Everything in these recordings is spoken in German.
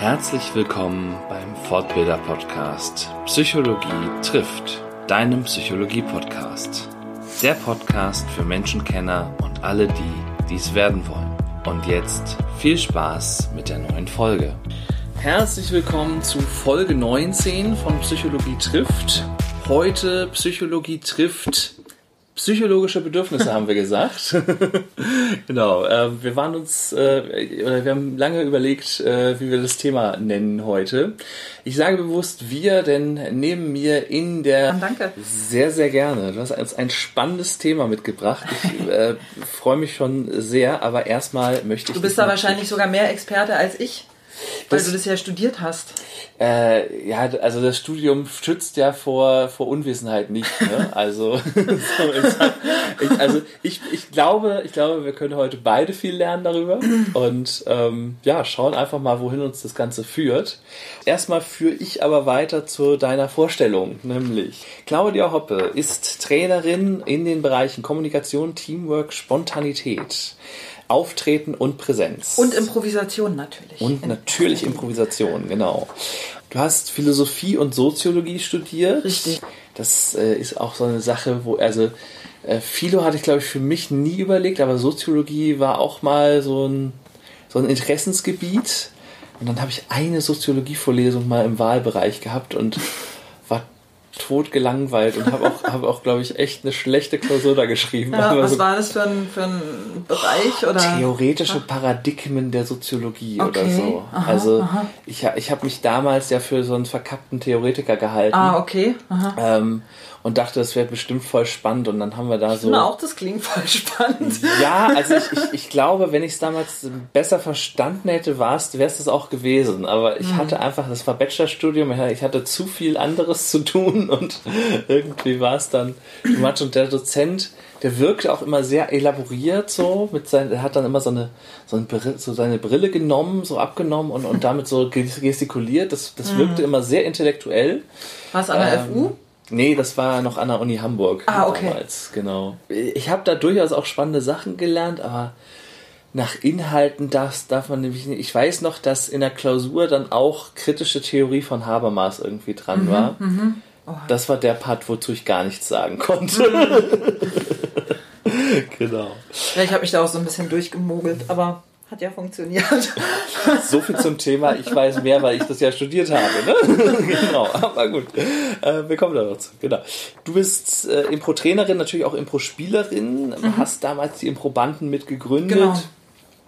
Herzlich willkommen beim Fortbilder Podcast Psychologie trifft, deinem Psychologie Podcast. Der Podcast für Menschenkenner und alle die, dies werden wollen. Und jetzt viel Spaß mit der neuen Folge. Herzlich willkommen zu Folge 19 von Psychologie trifft. Heute Psychologie trifft psychologische Bedürfnisse, haben wir gesagt. genau. Äh, wir waren uns, äh, wir haben lange überlegt, äh, wie wir das Thema nennen heute. Ich sage bewusst wir, denn neben mir in der. Danke. Sehr, sehr gerne. Du hast uns ein spannendes Thema mitgebracht. Ich äh, freue mich schon sehr, aber erstmal möchte ich. Du bist da wahrscheinlich sogar mehr Experte als ich. Weil du das ja studiert hast. Äh, ja, also das Studium schützt ja vor, vor Unwissenheit nicht. Ne? Also, so, ich, also ich, ich, glaube, ich glaube, wir können heute beide viel lernen darüber und ähm, ja, schauen einfach mal, wohin uns das Ganze führt. Erstmal führe ich aber weiter zu deiner Vorstellung, nämlich Claudia Hoppe ist Trainerin in den Bereichen Kommunikation, Teamwork, Spontanität. Auftreten und Präsenz. Und Improvisation natürlich. Und natürlich Improvisation, genau. Du hast Philosophie und Soziologie studiert. Richtig. Das äh, ist auch so eine Sache, wo, also äh, Philo hatte ich, glaube ich, für mich nie überlegt, aber Soziologie war auch mal so ein, so ein Interessensgebiet. Und dann habe ich eine Soziologievorlesung mal im Wahlbereich gehabt und tot gelangweilt und habe auch, hab auch glaube ich, echt eine schlechte Klausur da geschrieben. Ja, was so war das für ein, für ein Bereich? Oder? Theoretische Paradigmen der Soziologie okay. oder so. Aha, also aha. ich, ich habe mich damals ja für so einen verkappten Theoretiker gehalten. Ah, okay. Ähm, und dachte, das wäre bestimmt voll spannend. Und dann haben wir da ich so. Finde auch, das klingt voll spannend. Ja, also ich, ich, ich glaube, wenn ich es damals besser verstanden hätte, wäre es das auch gewesen. Aber ich mhm. hatte einfach, das war Bachelorstudium, ich hatte zu viel anderes zu tun und irgendwie war es dann too much. Und der Dozent, der wirkte auch immer sehr elaboriert so. Mit sein, er hat dann immer so eine, so, eine Brille, so seine Brille genommen, so abgenommen und, und damit so gestikuliert. Das, das wirkte mhm. immer sehr intellektuell. War es an der ähm, FU? Nee, das war noch an der Uni Hamburg ah, okay. damals, genau. Ich habe da durchaus auch spannende Sachen gelernt, aber nach Inhalten das darf man nämlich nicht. Ich weiß noch, dass in der Klausur dann auch kritische Theorie von Habermas irgendwie dran mhm, war. Mhm. Oh. Das war der Part, wozu ich gar nichts sagen konnte. Mhm. genau. Ja, ich habe mich da auch so ein bisschen durchgemogelt, aber hat ja funktioniert. So viel zum Thema. Ich weiß mehr, weil ich das ja studiert habe. Ne? genau, aber gut. Äh, wir kommen da noch zu. Genau. Du bist äh, Impro-Trainerin, natürlich auch Impro-Spielerin. Mhm. Hast damals die Impro-Banden mitgegründet. Genau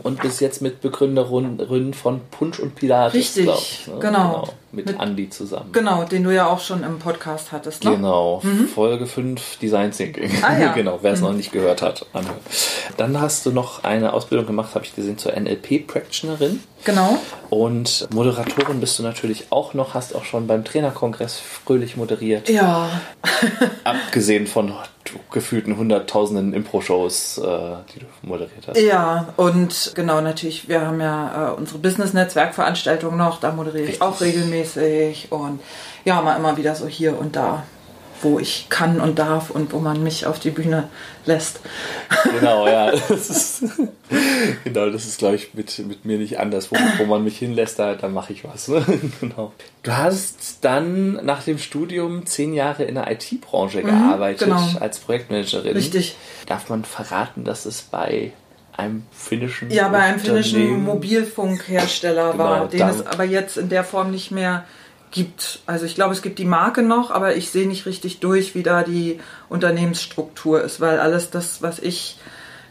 und bis jetzt mit Begründerin von Punsch und Pilates. Richtig, ich, ne? genau. genau. Mit, mit Andy zusammen. Genau, den du ja auch schon im Podcast hattest. Ne? Genau, mhm. Folge 5 Design Thinking. Ah, ja. genau, wer es mhm. noch nicht gehört hat. Dann hast du noch eine Ausbildung gemacht, habe ich gesehen, zur NLP-Practitionerin. Genau. Und Moderatorin bist du natürlich auch noch, hast auch schon beim Trainerkongress fröhlich moderiert. Ja. Abgesehen von gefühlten hunderttausenden Impro-Shows, äh, die du moderiert hast. Ja, und genau, natürlich, wir haben ja äh, unsere Business-Netzwerk-Veranstaltung noch, da moderiere ich auch regelmäßig und ja, mal immer wieder so hier und da wo ich kann und darf und wo man mich auf die Bühne lässt. Genau, ja. Das ist, genau, das ist, glaube ich, mit, mit mir nicht anders. Wo, wo man mich hinlässt, da, da mache ich was. Ne? Genau. Du hast dann nach dem Studium zehn Jahre in der IT-Branche mhm, gearbeitet genau. als Projektmanagerin. Richtig. Darf man verraten, dass es bei einem finnischen Ja, bei einem finnischen Mobilfunkhersteller genau, war, den es aber jetzt in der Form nicht mehr gibt. Also ich glaube, es gibt die Marke noch, aber ich sehe nicht richtig durch, wie da die Unternehmensstruktur ist, weil alles das, was ich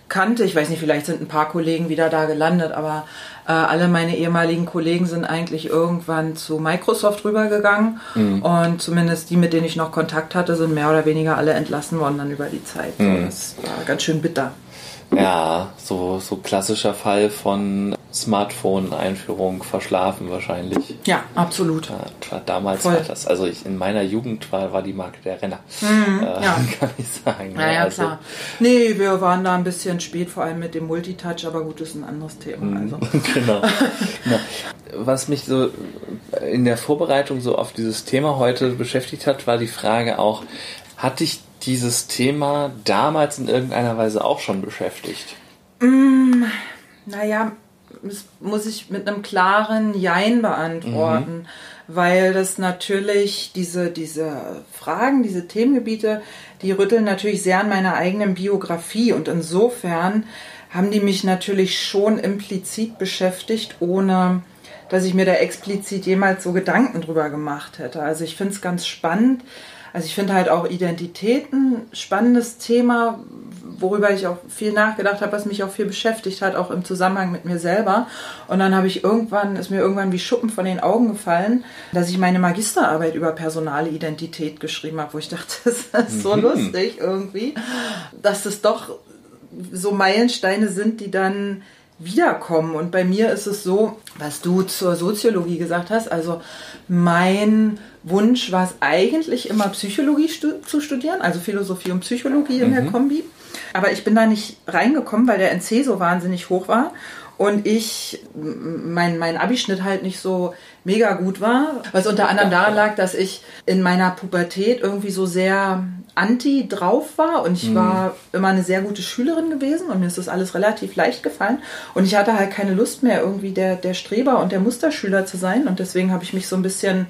kannte, ich weiß nicht, vielleicht sind ein paar Kollegen wieder da gelandet, aber äh, alle meine ehemaligen Kollegen sind eigentlich irgendwann zu Microsoft rübergegangen mhm. und zumindest die, mit denen ich noch Kontakt hatte, sind mehr oder weniger alle entlassen worden dann über die Zeit. Mhm. Das war ganz schön bitter. Ja, so, so klassischer Fall von Smartphone-Einführung verschlafen wahrscheinlich. Ja, absolut. Ja, damals Voll. war das, also ich, in meiner Jugend war, war die Marke der Renner. Mhm, äh, ja. Kann ich sagen. Ja, ja, also, klar. Nee, wir waren da ein bisschen spät, vor allem mit dem Multitouch, aber gut, das ist ein anderes Thema. Mhm, also. genau. genau. Was mich so in der Vorbereitung so auf dieses Thema heute beschäftigt hat, war die Frage auch, hat dich dieses Thema damals in irgendeiner Weise auch schon beschäftigt? Mm, naja, muss ich mit einem klaren Jein beantworten, mhm. weil das natürlich diese, diese Fragen, diese Themengebiete, die rütteln natürlich sehr an meiner eigenen Biografie und insofern haben die mich natürlich schon implizit beschäftigt, ohne dass ich mir da explizit jemals so Gedanken drüber gemacht hätte. Also ich finde es ganz spannend. Also ich finde halt auch Identitäten spannendes Thema, worüber ich auch viel nachgedacht habe, was mich auch viel beschäftigt hat, auch im Zusammenhang mit mir selber. Und dann habe ich irgendwann, ist mir irgendwann wie Schuppen von den Augen gefallen, dass ich meine Magisterarbeit über personale Identität geschrieben habe, wo ich dachte, das ist so mhm. lustig irgendwie, dass das doch so Meilensteine sind, die dann wiederkommen. Und bei mir ist es so, was du zur Soziologie gesagt hast, also mein Wunsch war es eigentlich immer Psychologie stu zu studieren, also Philosophie und Psychologie in mhm. der Kombi. Aber ich bin da nicht reingekommen, weil der NC so wahnsinnig hoch war und ich mein, mein Abischnitt halt nicht so mega gut war, was unter anderem daran lag, dass ich in meiner Pubertät irgendwie so sehr anti drauf war und ich mhm. war immer eine sehr gute Schülerin gewesen und mir ist das alles relativ leicht gefallen. Und ich hatte halt keine Lust mehr irgendwie der, der Streber und der Musterschüler zu sein und deswegen habe ich mich so ein bisschen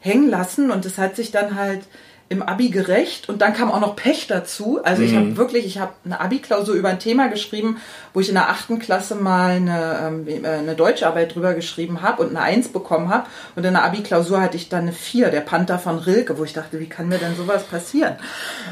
hängen lassen und es hat sich dann halt im Abi gerecht und dann kam auch noch Pech dazu. Also mhm. ich habe wirklich, ich habe eine Abi-Klausur über ein Thema geschrieben, wo ich in der achten Klasse mal eine, ähm, äh, eine Deutscharbeit drüber geschrieben habe und eine Eins bekommen habe. Und in der Abi-Klausur hatte ich dann eine Vier, der Panther von Rilke, wo ich dachte, wie kann mir denn sowas passieren?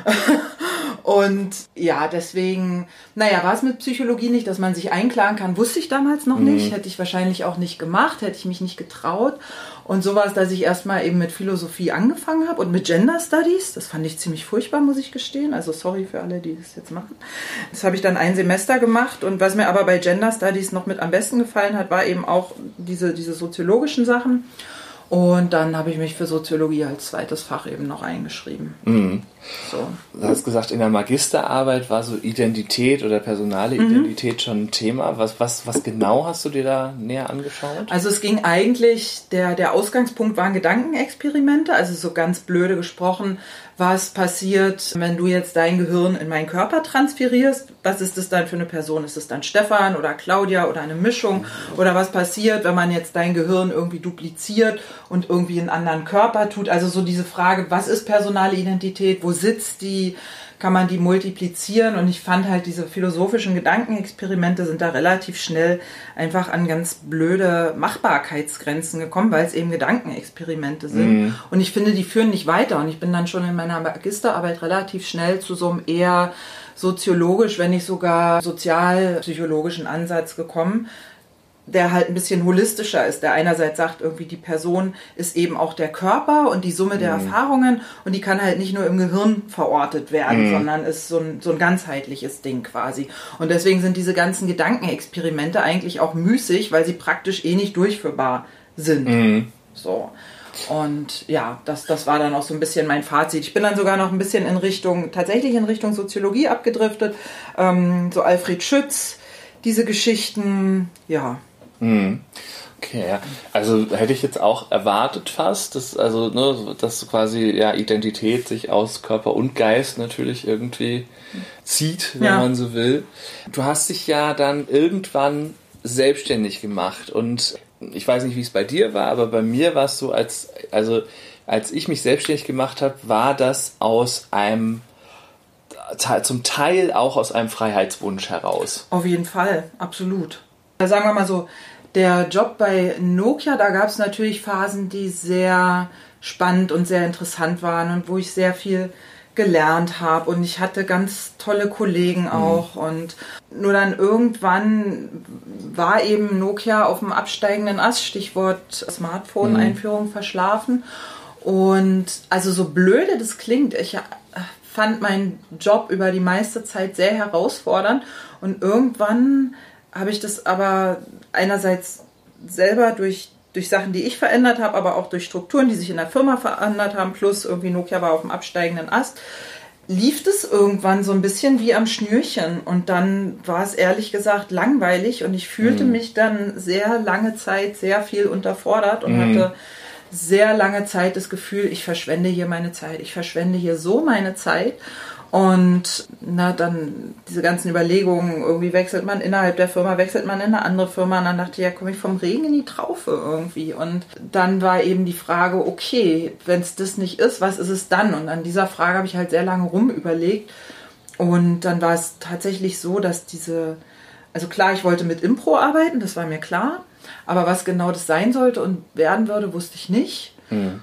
und ja, deswegen, naja, war es mit Psychologie nicht, dass man sich einklagen kann, wusste ich damals noch mhm. nicht, hätte ich wahrscheinlich auch nicht gemacht, hätte ich mich nicht getraut. Und so war es, dass ich erstmal eben mit Philosophie angefangen habe und mit Gender Studies. Das fand ich ziemlich furchtbar, muss ich gestehen. Also sorry für alle, die das jetzt machen. Das habe ich dann ein Semester gemacht. Und was mir aber bei Gender Studies noch mit am besten gefallen hat, war eben auch diese, diese soziologischen Sachen. Und dann habe ich mich für Soziologie als zweites Fach eben noch eingeschrieben. Mhm. So. Du hast gesagt, in der Magisterarbeit war so Identität oder personale mhm. Identität schon ein Thema. Was, was, was genau hast du dir da näher angeschaut? Also es ging eigentlich, der, der Ausgangspunkt waren Gedankenexperimente, also so ganz blöde gesprochen, was passiert, wenn du jetzt dein Gehirn in meinen Körper transferierst. Was ist das dann für eine Person? Ist es dann Stefan oder Claudia oder eine Mischung? Oder was passiert, wenn man jetzt dein Gehirn irgendwie dupliziert und irgendwie einen anderen Körper tut? Also so diese Frage, was ist personale Identität? Wo sitzt die? Kann man die multiplizieren. Und ich fand halt diese philosophischen Gedankenexperimente sind da relativ schnell einfach an ganz blöde Machbarkeitsgrenzen gekommen, weil es eben Gedankenexperimente sind. Mhm. Und ich finde, die führen nicht weiter. Und ich bin dann schon in meiner Magisterarbeit relativ schnell zu so einem eher soziologisch, wenn nicht sogar sozialpsychologischen Ansatz gekommen der halt ein bisschen holistischer ist, der einerseits sagt, irgendwie die Person ist eben auch der Körper und die Summe der mhm. Erfahrungen und die kann halt nicht nur im Gehirn verortet werden, mhm. sondern ist so ein, so ein ganzheitliches Ding quasi. Und deswegen sind diese ganzen Gedankenexperimente eigentlich auch müßig, weil sie praktisch eh nicht durchführbar sind. Mhm. So. Und ja, das, das war dann auch so ein bisschen mein Fazit. Ich bin dann sogar noch ein bisschen in Richtung, tatsächlich in Richtung Soziologie abgedriftet. Ähm, so Alfred Schütz, diese Geschichten, ja, Mhm. Okay, ja. Also hätte ich jetzt auch erwartet fast, dass also ne, dass quasi ja Identität sich aus Körper und Geist natürlich irgendwie zieht, wenn ja. man so will. Du hast dich ja dann irgendwann selbstständig gemacht und ich weiß nicht, wie es bei dir war, aber bei mir war es so, als also als ich mich selbstständig gemacht habe, war das aus einem zum Teil auch aus einem Freiheitswunsch heraus. Auf jeden Fall, absolut. Sagen wir mal so, der Job bei Nokia, da gab es natürlich Phasen, die sehr spannend und sehr interessant waren und wo ich sehr viel gelernt habe und ich hatte ganz tolle Kollegen mhm. auch mhm. und nur dann irgendwann war eben Nokia auf dem absteigenden Ast, Stichwort Smartphone-Einführung mhm. verschlafen und also so blöde das klingt, ich fand meinen Job über die meiste Zeit sehr herausfordernd und irgendwann habe ich das aber einerseits selber durch, durch Sachen, die ich verändert habe, aber auch durch Strukturen, die sich in der Firma verändert haben, plus irgendwie Nokia war auf dem absteigenden Ast, lief es irgendwann so ein bisschen wie am Schnürchen und dann war es ehrlich gesagt langweilig und ich fühlte mhm. mich dann sehr lange Zeit sehr viel unterfordert und mhm. hatte sehr lange Zeit das Gefühl, ich verschwende hier meine Zeit, ich verschwende hier so meine Zeit Und na, dann diese ganzen Überlegungen, irgendwie wechselt man innerhalb der Firma, wechselt man in eine andere Firma. Und dann dachte ich, ja, komme ich vom Regen in die Traufe irgendwie. Und dann war eben die Frage, okay, wenn es das nicht ist, was ist es dann? Und an dieser Frage habe ich halt sehr lange rumüberlegt. Und dann war es tatsächlich so, dass diese, also klar, ich wollte mit Impro arbeiten, das war mir klar. Aber was genau das sein sollte und werden würde, wusste ich nicht. Mhm.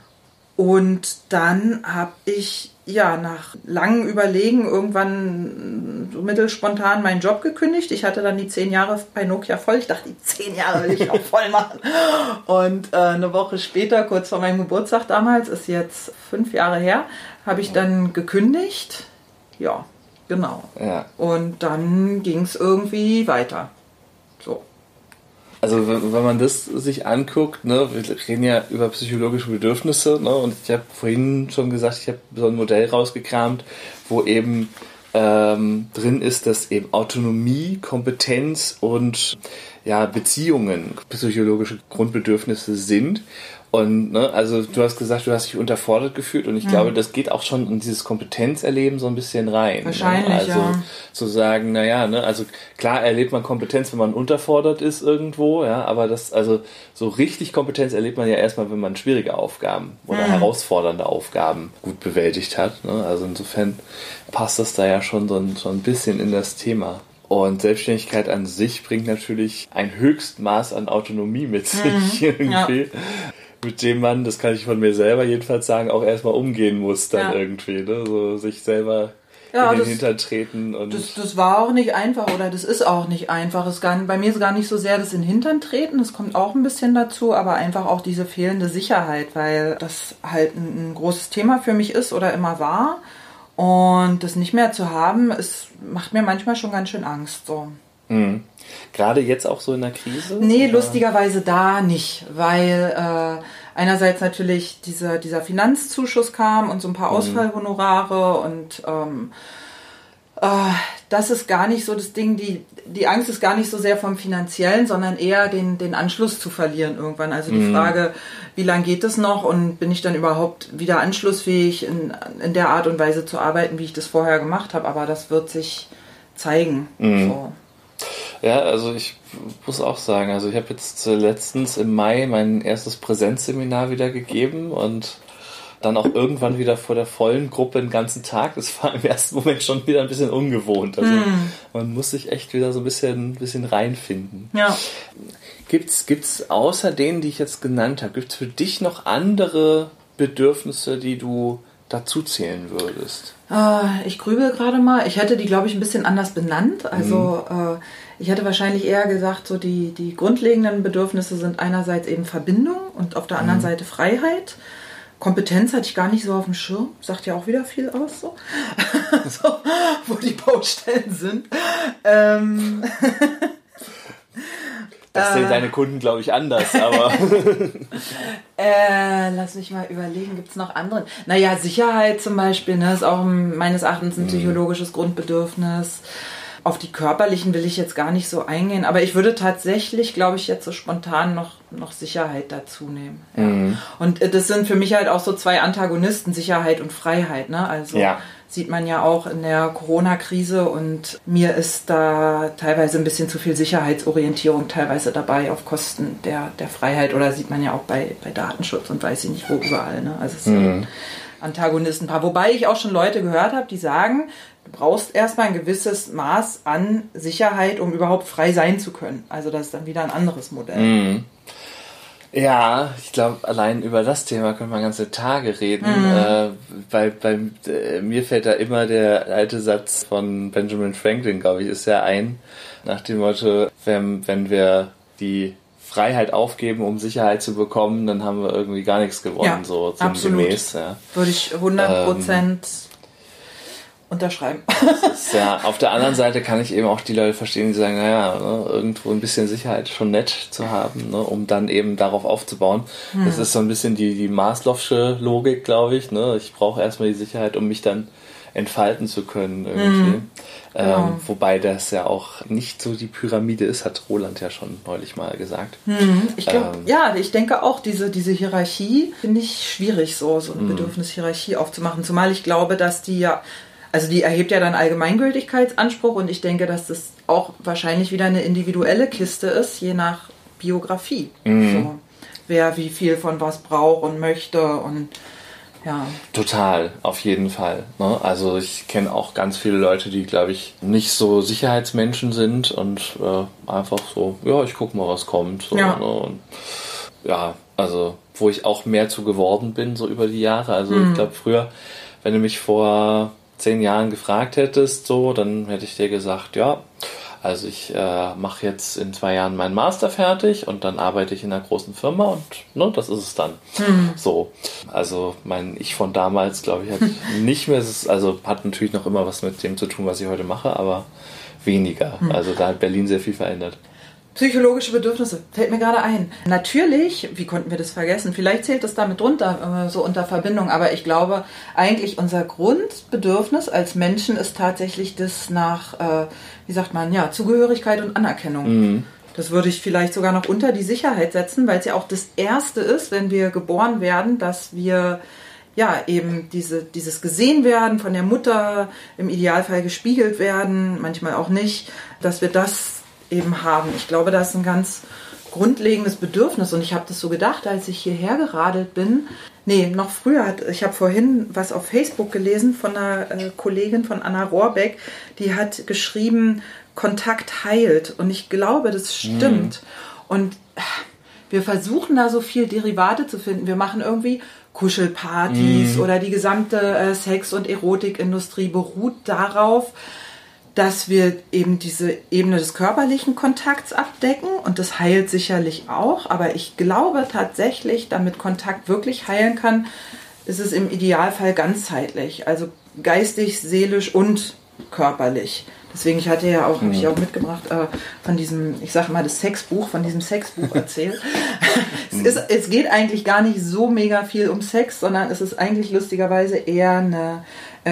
Und dann habe ich ja nach langem Überlegen irgendwann so mittelspontan meinen Job gekündigt. Ich hatte dann die zehn Jahre bei Nokia voll. Ich dachte, die zehn Jahre will ich auch voll machen. Und äh, eine Woche später, kurz vor meinem Geburtstag damals, ist jetzt fünf Jahre her, habe ich dann gekündigt. Ja, genau. Ja. Und dann ging es irgendwie weiter. So. Also wenn man das sich anguckt, ne, wir reden ja über psychologische Bedürfnisse, ne, und ich habe vorhin schon gesagt, ich habe so ein Modell rausgekramt, wo eben ähm, drin ist, dass eben Autonomie, Kompetenz und ja, Beziehungen psychologische Grundbedürfnisse sind und ne, also du hast gesagt, du hast dich unterfordert gefühlt und ich mhm. glaube, das geht auch schon in dieses Kompetenzerleben so ein bisschen rein. Ne? Wahrscheinlich, ne? Also ja. zu sagen, naja, ne, also klar erlebt man Kompetenz, wenn man unterfordert ist irgendwo, ja, aber das, also so richtig Kompetenz erlebt man ja erstmal, wenn man schwierige Aufgaben oder mhm. herausfordernde Aufgaben gut bewältigt hat. Ne? Also insofern passt das da ja schon so ein, so ein bisschen in das Thema. Und Selbstständigkeit an sich bringt natürlich ein Höchstmaß an Autonomie mit sich mhm, irgendwie. Ja mit dem man, das kann ich von mir selber jedenfalls sagen, auch erstmal umgehen muss dann ja. irgendwie, ne? So sich selber ja, in den das, Hintern treten und. Das, das war auch nicht einfach oder das ist auch nicht einfach. Es gar, bei mir ist gar nicht so sehr das in den Hintern treten, das kommt auch ein bisschen dazu, aber einfach auch diese fehlende Sicherheit, weil das halt ein, ein großes Thema für mich ist oder immer war. Und das nicht mehr zu haben, es macht mir manchmal schon ganz schön Angst. So. Mhm. Gerade jetzt auch so in der Krise? Nee, oder? lustigerweise da nicht, weil äh, einerseits natürlich dieser, dieser Finanzzuschuss kam und so ein paar mhm. Ausfallhonorare und ähm, äh, das ist gar nicht so das Ding, die, die Angst ist gar nicht so sehr vom finanziellen, sondern eher den, den Anschluss zu verlieren irgendwann. Also die mhm. Frage, wie lange geht es noch und bin ich dann überhaupt wieder anschlussfähig in, in der Art und Weise zu arbeiten, wie ich das vorher gemacht habe. Aber das wird sich zeigen. Mhm. So. Ja, also ich muss auch sagen, also ich habe jetzt letztens im Mai mein erstes Präsenzseminar wieder gegeben und dann auch irgendwann wieder vor der vollen Gruppe den ganzen Tag. Das war im ersten Moment schon wieder ein bisschen ungewohnt. Also mm. man muss sich echt wieder so ein bisschen, ein bisschen reinfinden. Ja. Gibt's, gibt's außer denen, die ich jetzt genannt habe, gibt's für dich noch andere Bedürfnisse, die du dazu zählen würdest? Äh, ich grübel gerade mal. Ich hätte die, glaube ich, ein bisschen anders benannt. Also mhm. äh, ich hätte wahrscheinlich eher gesagt, so die, die grundlegenden Bedürfnisse sind einerseits eben Verbindung und auf der anderen mhm. Seite Freiheit. Kompetenz hatte ich gar nicht so auf dem Schirm. Sagt ja auch wieder viel aus, so, so wo die Baustellen sind. Ähm Das sehen äh, deine Kunden, glaube ich, anders, aber. äh, lass mich mal überlegen, gibt es noch andere? Naja, Sicherheit zum Beispiel, ne, ist auch meines Erachtens ein mhm. psychologisches Grundbedürfnis. Auf die körperlichen will ich jetzt gar nicht so eingehen, aber ich würde tatsächlich, glaube ich, jetzt so spontan noch, noch Sicherheit dazu nehmen. Ja. Mhm. Und äh, das sind für mich halt auch so zwei Antagonisten, Sicherheit und Freiheit. Ne? Also ja. sieht man ja auch in der Corona-Krise und mir ist da teilweise ein bisschen zu viel Sicherheitsorientierung teilweise dabei auf Kosten der, der Freiheit oder sieht man ja auch bei, bei Datenschutz und weiß ich nicht wo überall. Ne? Also es mhm. Antagonistenpaar. Wobei ich auch schon Leute gehört habe, die sagen, Du brauchst erstmal ein gewisses Maß an Sicherheit, um überhaupt frei sein zu können. Also das ist dann wieder ein anderes Modell. Mhm. Ja, ich glaube, allein über das Thema können wir ganze Tage reden. Mhm. Äh, bei, bei äh, mir fällt da immer der alte Satz von Benjamin Franklin, glaube ich, ist ja ein, nach dem Motto, wenn, wenn wir die Freiheit aufgeben, um Sicherheit zu bekommen, dann haben wir irgendwie gar nichts gewonnen, ja, so sinngemäß. Ja. Würde ich 100 Prozent ähm, unterschreiben. Ist, ja, auf der anderen Seite kann ich eben auch die Leute verstehen, die sagen, naja, ne, irgendwo ein bisschen Sicherheit schon nett zu haben, ne, um dann eben darauf aufzubauen. Hm. Das ist so ein bisschen die, die Maslow'sche Logik, glaube ich. Ne? Ich brauche erstmal die Sicherheit, um mich dann entfalten zu können irgendwie. Hm. Ähm, genau. wobei das ja auch nicht so die Pyramide ist, hat Roland ja schon neulich mal gesagt. Hm. Ich glaub, ähm, ja, ich denke auch, diese, diese Hierarchie finde ich schwierig, so, so eine hm. Bedürfnishierarchie aufzumachen. Zumal ich glaube, dass die ja also die erhebt ja dann Allgemeingültigkeitsanspruch und ich denke, dass das auch wahrscheinlich wieder eine individuelle Kiste ist, je nach Biografie. Mhm. So, wer wie viel von was braucht und möchte und ja. Total, auf jeden Fall. Ne? Also ich kenne auch ganz viele Leute, die, glaube ich, nicht so Sicherheitsmenschen sind und äh, einfach so, ja, ich gucke mal, was kommt. So, ja. Ne? Und, ja, also wo ich auch mehr zu geworden bin, so über die Jahre. Also mhm. ich glaube, früher, wenn du mich vor zehn Jahren gefragt hättest, so, dann hätte ich dir gesagt, ja, also ich äh, mache jetzt in zwei Jahren meinen Master fertig und dann arbeite ich in einer großen Firma und ne, das ist es dann. Mhm. So. Also mein Ich von damals, glaube ich, hat nicht mehr, also hat natürlich noch immer was mit dem zu tun, was ich heute mache, aber weniger. Mhm. Also da hat Berlin sehr viel verändert. Psychologische Bedürfnisse, fällt mir gerade ein. Natürlich, wie konnten wir das vergessen? Vielleicht zählt das damit drunter, äh, so unter Verbindung, aber ich glaube, eigentlich unser Grundbedürfnis als Menschen ist tatsächlich das nach, äh, wie sagt man, ja, Zugehörigkeit und Anerkennung. Mhm. Das würde ich vielleicht sogar noch unter die Sicherheit setzen, weil es ja auch das Erste ist, wenn wir geboren werden, dass wir ja, eben diese, dieses gesehen werden von der Mutter, im Idealfall gespiegelt werden, manchmal auch nicht, dass wir das eben haben. Ich glaube, das ist ein ganz grundlegendes Bedürfnis und ich habe das so gedacht, als ich hierher geradelt bin. Nee, noch früher. Hat, ich habe vorhin was auf Facebook gelesen von einer äh, Kollegin von Anna Rohrbeck, die hat geschrieben, Kontakt heilt. Und ich glaube, das stimmt. Mhm. Und äh, wir versuchen da so viel Derivate zu finden. Wir machen irgendwie Kuschelpartys mhm. oder die gesamte äh, Sex- und Erotikindustrie beruht darauf, dass wir eben diese Ebene des körperlichen Kontakts abdecken und das heilt sicherlich auch, aber ich glaube tatsächlich, damit Kontakt wirklich heilen kann, ist es im Idealfall ganzheitlich, also geistig, seelisch und körperlich. Deswegen, ich hatte ja auch, habe ich auch mitgebracht, äh, von diesem, ich sage mal, das Sexbuch, von diesem Sexbuch erzählt. es, ist, es geht eigentlich gar nicht so mega viel um Sex, sondern es ist eigentlich lustigerweise eher eine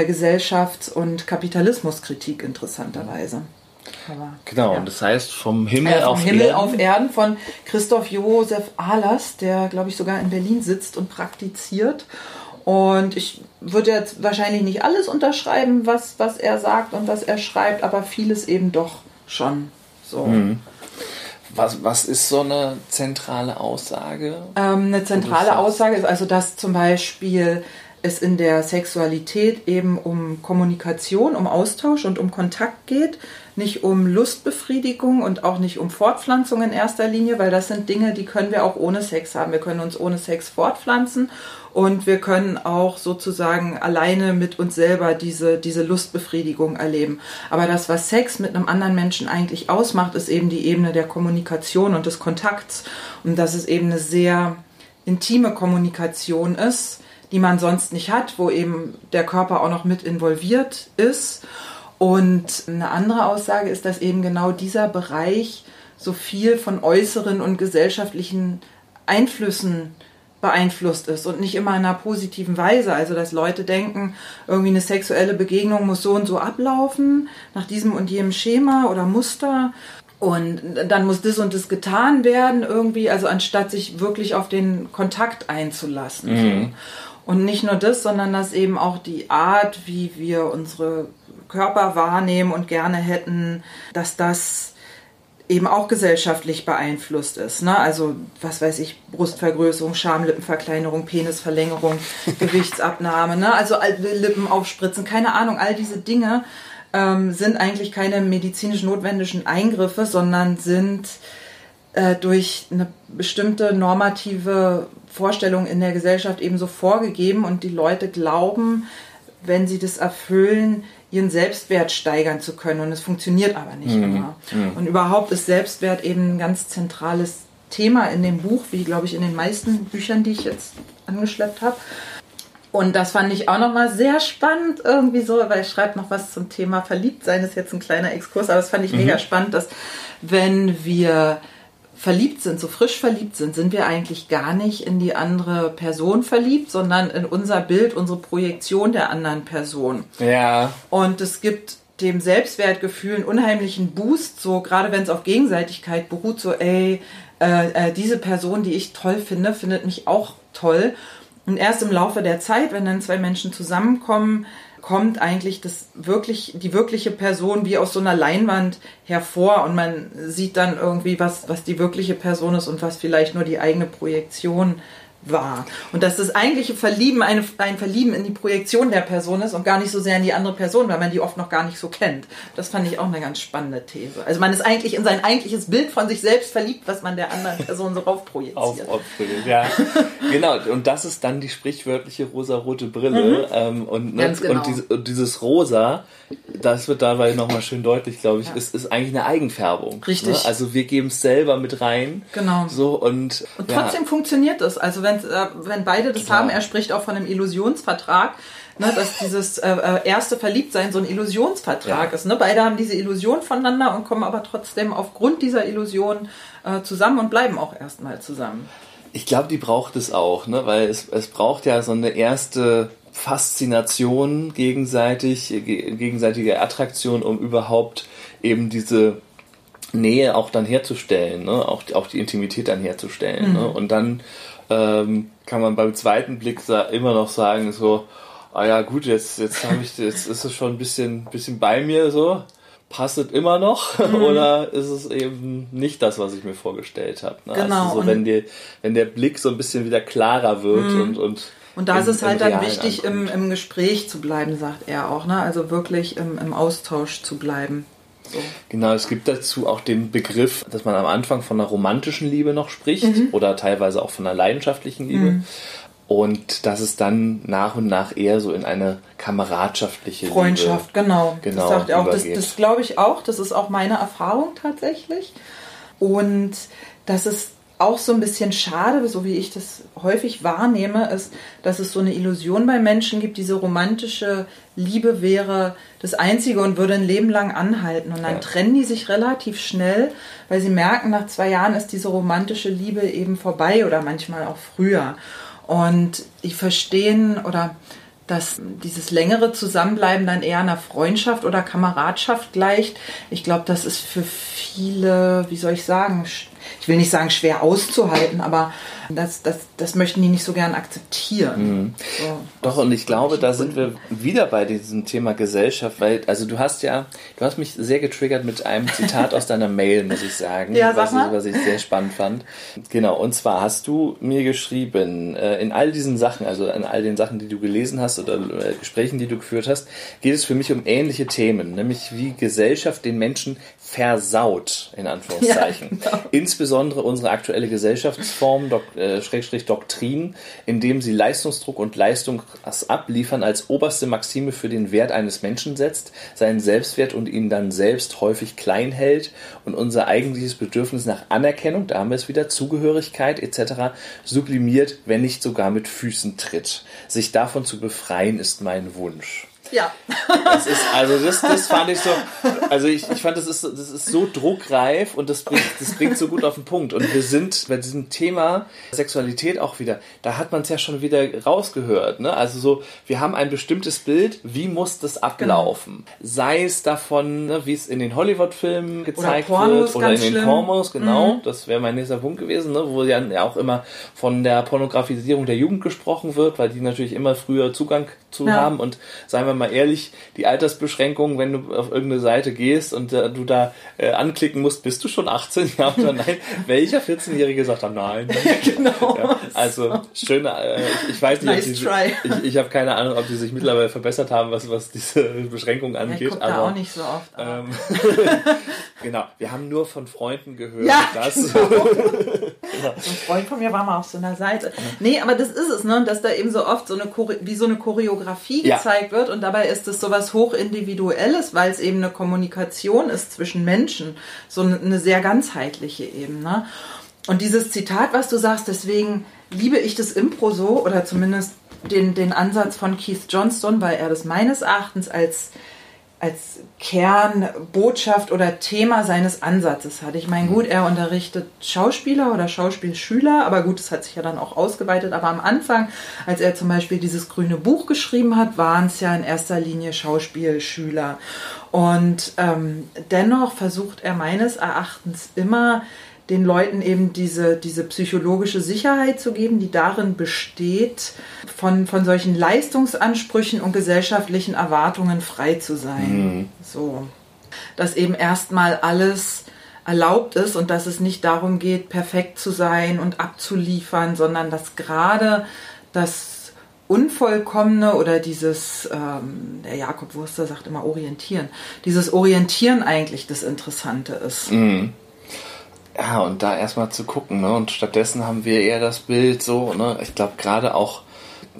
äh, Gesellschafts- und Kapitalismuskritik interessanterweise. Aber, genau, ja. und das heißt vom Himmel, äh, vom auf, Himmel Erden. auf Erden von Christoph Josef Ahlers, der glaube ich sogar in Berlin sitzt und praktiziert. Und ich würde jetzt wahrscheinlich nicht alles unterschreiben, was, was er sagt und was er schreibt, aber vieles eben doch schon so. Mhm. Was, was ist so eine zentrale Aussage? Ähm, eine zentrale Aussage ist also, dass zum Beispiel es in der Sexualität eben um Kommunikation, um Austausch und um Kontakt geht, nicht um Lustbefriedigung und auch nicht um Fortpflanzung in erster Linie, weil das sind Dinge, die können wir auch ohne Sex haben. Wir können uns ohne Sex fortpflanzen und wir können auch sozusagen alleine mit uns selber diese, diese Lustbefriedigung erleben. Aber das, was Sex mit einem anderen Menschen eigentlich ausmacht, ist eben die Ebene der Kommunikation und des Kontakts und dass es eben eine sehr intime Kommunikation ist die man sonst nicht hat, wo eben der Körper auch noch mit involviert ist. Und eine andere Aussage ist, dass eben genau dieser Bereich so viel von äußeren und gesellschaftlichen Einflüssen beeinflusst ist und nicht immer in einer positiven Weise. Also, dass Leute denken, irgendwie eine sexuelle Begegnung muss so und so ablaufen, nach diesem und jenem Schema oder Muster. Und dann muss das und das getan werden irgendwie, also anstatt sich wirklich auf den Kontakt einzulassen. Mhm. Und nicht nur das, sondern dass eben auch die Art, wie wir unsere Körper wahrnehmen und gerne hätten, dass das eben auch gesellschaftlich beeinflusst ist. Ne? Also was weiß ich, Brustvergrößerung, Schamlippenverkleinerung, Penisverlängerung, Gewichtsabnahme, ne? also Lippen aufspritzen, keine Ahnung, all diese Dinge ähm, sind eigentlich keine medizinisch notwendigen Eingriffe, sondern sind äh, durch eine bestimmte normative Vorstellung in der Gesellschaft ebenso vorgegeben und die Leute glauben, wenn sie das erfüllen, ihren Selbstwert steigern zu können. Und es funktioniert aber nicht mhm. immer. Mhm. Und überhaupt ist Selbstwert eben ein ganz zentrales Thema in dem Buch, wie glaube ich in den meisten Büchern, die ich jetzt angeschleppt habe. Und das fand ich auch nochmal sehr spannend irgendwie so, weil er schreibt noch was zum Thema Verliebtsein, ist jetzt ein kleiner Exkurs, aber das fand ich mhm. mega spannend, dass wenn wir verliebt sind, so frisch verliebt sind, sind wir eigentlich gar nicht in die andere Person verliebt, sondern in unser Bild, unsere Projektion der anderen Person. Ja. Und es gibt dem Selbstwertgefühl einen unheimlichen Boost, so gerade wenn es auf Gegenseitigkeit beruht, so ey, äh, äh, diese Person, die ich toll finde, findet mich auch toll. Und erst im Laufe der Zeit, wenn dann zwei Menschen zusammenkommen, kommt eigentlich das wirklich, die wirkliche Person wie aus so einer Leinwand hervor und man sieht dann irgendwie, was, was die wirkliche Person ist und was vielleicht nur die eigene Projektion war. Und dass das eigentliche Verlieben eine, ein Verlieben in die Projektion der Person ist und gar nicht so sehr in die andere Person, weil man die oft noch gar nicht so kennt. Das fand ich auch eine ganz spannende These. Also man ist eigentlich in sein eigentliches Bild von sich selbst verliebt, was man der anderen Person so raufprojiziert. Auf, auf, ja. genau, und das ist dann die sprichwörtliche rosa-rote Brille. Mhm. Ähm, und, ne, genau. und, dieses, und, dieses Rosa, das wird dabei nochmal schön deutlich, glaube ich, ja. ist, ist eigentlich eine Eigenfärbung. Richtig. Ne? Also wir geben es selber mit rein. Genau. So, und, und trotzdem ja. funktioniert es. Also wenn, äh, wenn beide das Total. haben, er spricht auch von einem Illusionsvertrag. Ne, dass dieses äh, äh, erste Verliebtsein so ein Illusionsvertrag ja. ist. Ne? Beide haben diese Illusion voneinander und kommen aber trotzdem aufgrund dieser Illusion äh, zusammen und bleiben auch erstmal zusammen. Ich glaube, die braucht es auch, ne? weil es, es braucht ja so eine erste Faszination gegenseitig, gegenseitige Attraktion, um überhaupt eben diese Nähe auch dann herzustellen, ne? auch, auch die Intimität dann herzustellen. Ne? Mhm. Ne? Und dann ähm, kann man beim zweiten Blick immer noch sagen, so, ah ja gut, jetzt, jetzt habe ich, jetzt ist es schon ein bisschen, bisschen bei mir so. Passt es immer noch mhm. oder ist es eben nicht das, was ich mir vorgestellt habe? Ne? Genau. Also so, wenn, die, wenn der Blick so ein bisschen wieder klarer wird mhm. und, und und da in, ist es halt dann wichtig, im, im Gespräch zu bleiben, sagt er auch. Ne? Also wirklich im, im Austausch zu bleiben. So. Genau, es gibt dazu auch den Begriff, dass man am Anfang von einer romantischen Liebe noch spricht mhm. oder teilweise auch von einer leidenschaftlichen Liebe. Mhm. Und dass es dann nach und nach eher so in eine kameradschaftliche Freundschaft, Liebe, genau. genau. Das sagt er auch. Das, das glaube ich auch. Das ist auch meine Erfahrung tatsächlich. Und das ist auch so ein bisschen schade, so wie ich das häufig wahrnehme, ist, dass es so eine Illusion bei Menschen gibt, diese romantische Liebe wäre das Einzige und würde ein Leben lang anhalten. Und dann ja. trennen die sich relativ schnell, weil sie merken, nach zwei Jahren ist diese romantische Liebe eben vorbei oder manchmal auch früher. Und die verstehen oder dass dieses längere Zusammenbleiben dann eher einer Freundschaft oder Kameradschaft gleicht. Ich glaube, das ist für viele, wie soll ich sagen, ich will nicht sagen schwer auszuhalten, aber das, das, das möchten die nicht so gern akzeptieren. Mhm. So, Doch, und ich glaube, da sind wir wieder bei diesem Thema Gesellschaft, weil, also du hast ja, du hast mich sehr getriggert mit einem Zitat aus deiner Mail, muss ich sagen, ja, was, ich, was ich sehr spannend fand. Genau, und zwar hast du mir geschrieben, äh, in all diesen Sachen, also in all den Sachen, die du gelesen hast oder äh, Gesprächen, die du geführt hast, geht es für mich um ähnliche Themen, nämlich wie Gesellschaft den Menschen versaut, in Anführungszeichen. Ja, genau. Insbesondere unsere aktuelle Gesellschaftsform, äh, Schrägstrich Doktrin, indem sie Leistungsdruck und Leistung abliefern als oberste Maxime für den Wert eines Menschen setzt, seinen Selbstwert und ihn dann selbst häufig klein hält und unser eigentliches Bedürfnis nach Anerkennung, da haben wir es wieder, Zugehörigkeit etc. sublimiert, wenn nicht sogar mit Füßen tritt. Sich davon zu befreien ist mein Wunsch. Ja. Das ist, also das, das fand ich so, also ich, ich fand, das ist, das ist so druckreif und das bringt, das bringt so gut auf den Punkt. Und wir sind bei diesem Thema Sexualität auch wieder, da hat man es ja schon wieder rausgehört. Ne? Also so, wir haben ein bestimmtes Bild, wie muss das ablaufen? Genau. Sei es davon, ne, wie es in den Hollywood-Filmen gezeigt oder wird oder in den Pornos, genau. Mhm. Das wäre mein nächster Punkt gewesen, ne? wo ja auch immer von der Pornografisierung der Jugend gesprochen wird, weil die natürlich immer früher Zugang zu ja. haben und seien wir mal ehrlich, die Altersbeschränkung, wenn du auf irgendeine Seite gehst und äh, du da äh, anklicken musst, bist du schon 18? Ja oder nein? Welcher 14-Jährige sagt dann nein? genau. Ja, also schön, äh, ich, ich, weiß nicht, nice die, ich, ich habe keine Ahnung, ob die sich mittlerweile verbessert haben, was, was diese Beschränkung angeht. Ich aber da auch nicht so oft. Ähm, genau, wir haben nur von Freunden gehört, ja, dass. Genau. genau. So ein Freund von mir war mal auf so einer Seite. Nee, aber das ist es, ne? dass da eben so oft so eine wie so eine Choreografie ja. gezeigt wird und dabei ist es sowas hochindividuelles, weil es eben eine Kommunikation ist zwischen Menschen, so eine sehr ganzheitliche Ebene. Und dieses Zitat, was du sagst, deswegen liebe ich das Impro so oder zumindest den, den Ansatz von Keith Johnston, weil er das meines Erachtens als als Kernbotschaft oder Thema seines Ansatzes hat. Ich meine, gut, er unterrichtet Schauspieler oder Schauspielschüler, aber gut, es hat sich ja dann auch ausgeweitet. Aber am Anfang, als er zum Beispiel dieses grüne Buch geschrieben hat, waren es ja in erster Linie Schauspielschüler. Und ähm, dennoch versucht er meines Erachtens immer den Leuten eben diese, diese psychologische Sicherheit zu geben, die darin besteht, von, von solchen Leistungsansprüchen und gesellschaftlichen Erwartungen frei zu sein. Mhm. So. Dass eben erstmal alles erlaubt ist und dass es nicht darum geht, perfekt zu sein und abzuliefern, sondern dass gerade das Unvollkommene oder dieses, ähm, der Jakob Wurster sagt immer orientieren, dieses Orientieren eigentlich das Interessante ist. Mhm. Ja, und da erstmal zu gucken, ne? Und stattdessen haben wir eher das Bild so, ne? Ich glaube gerade auch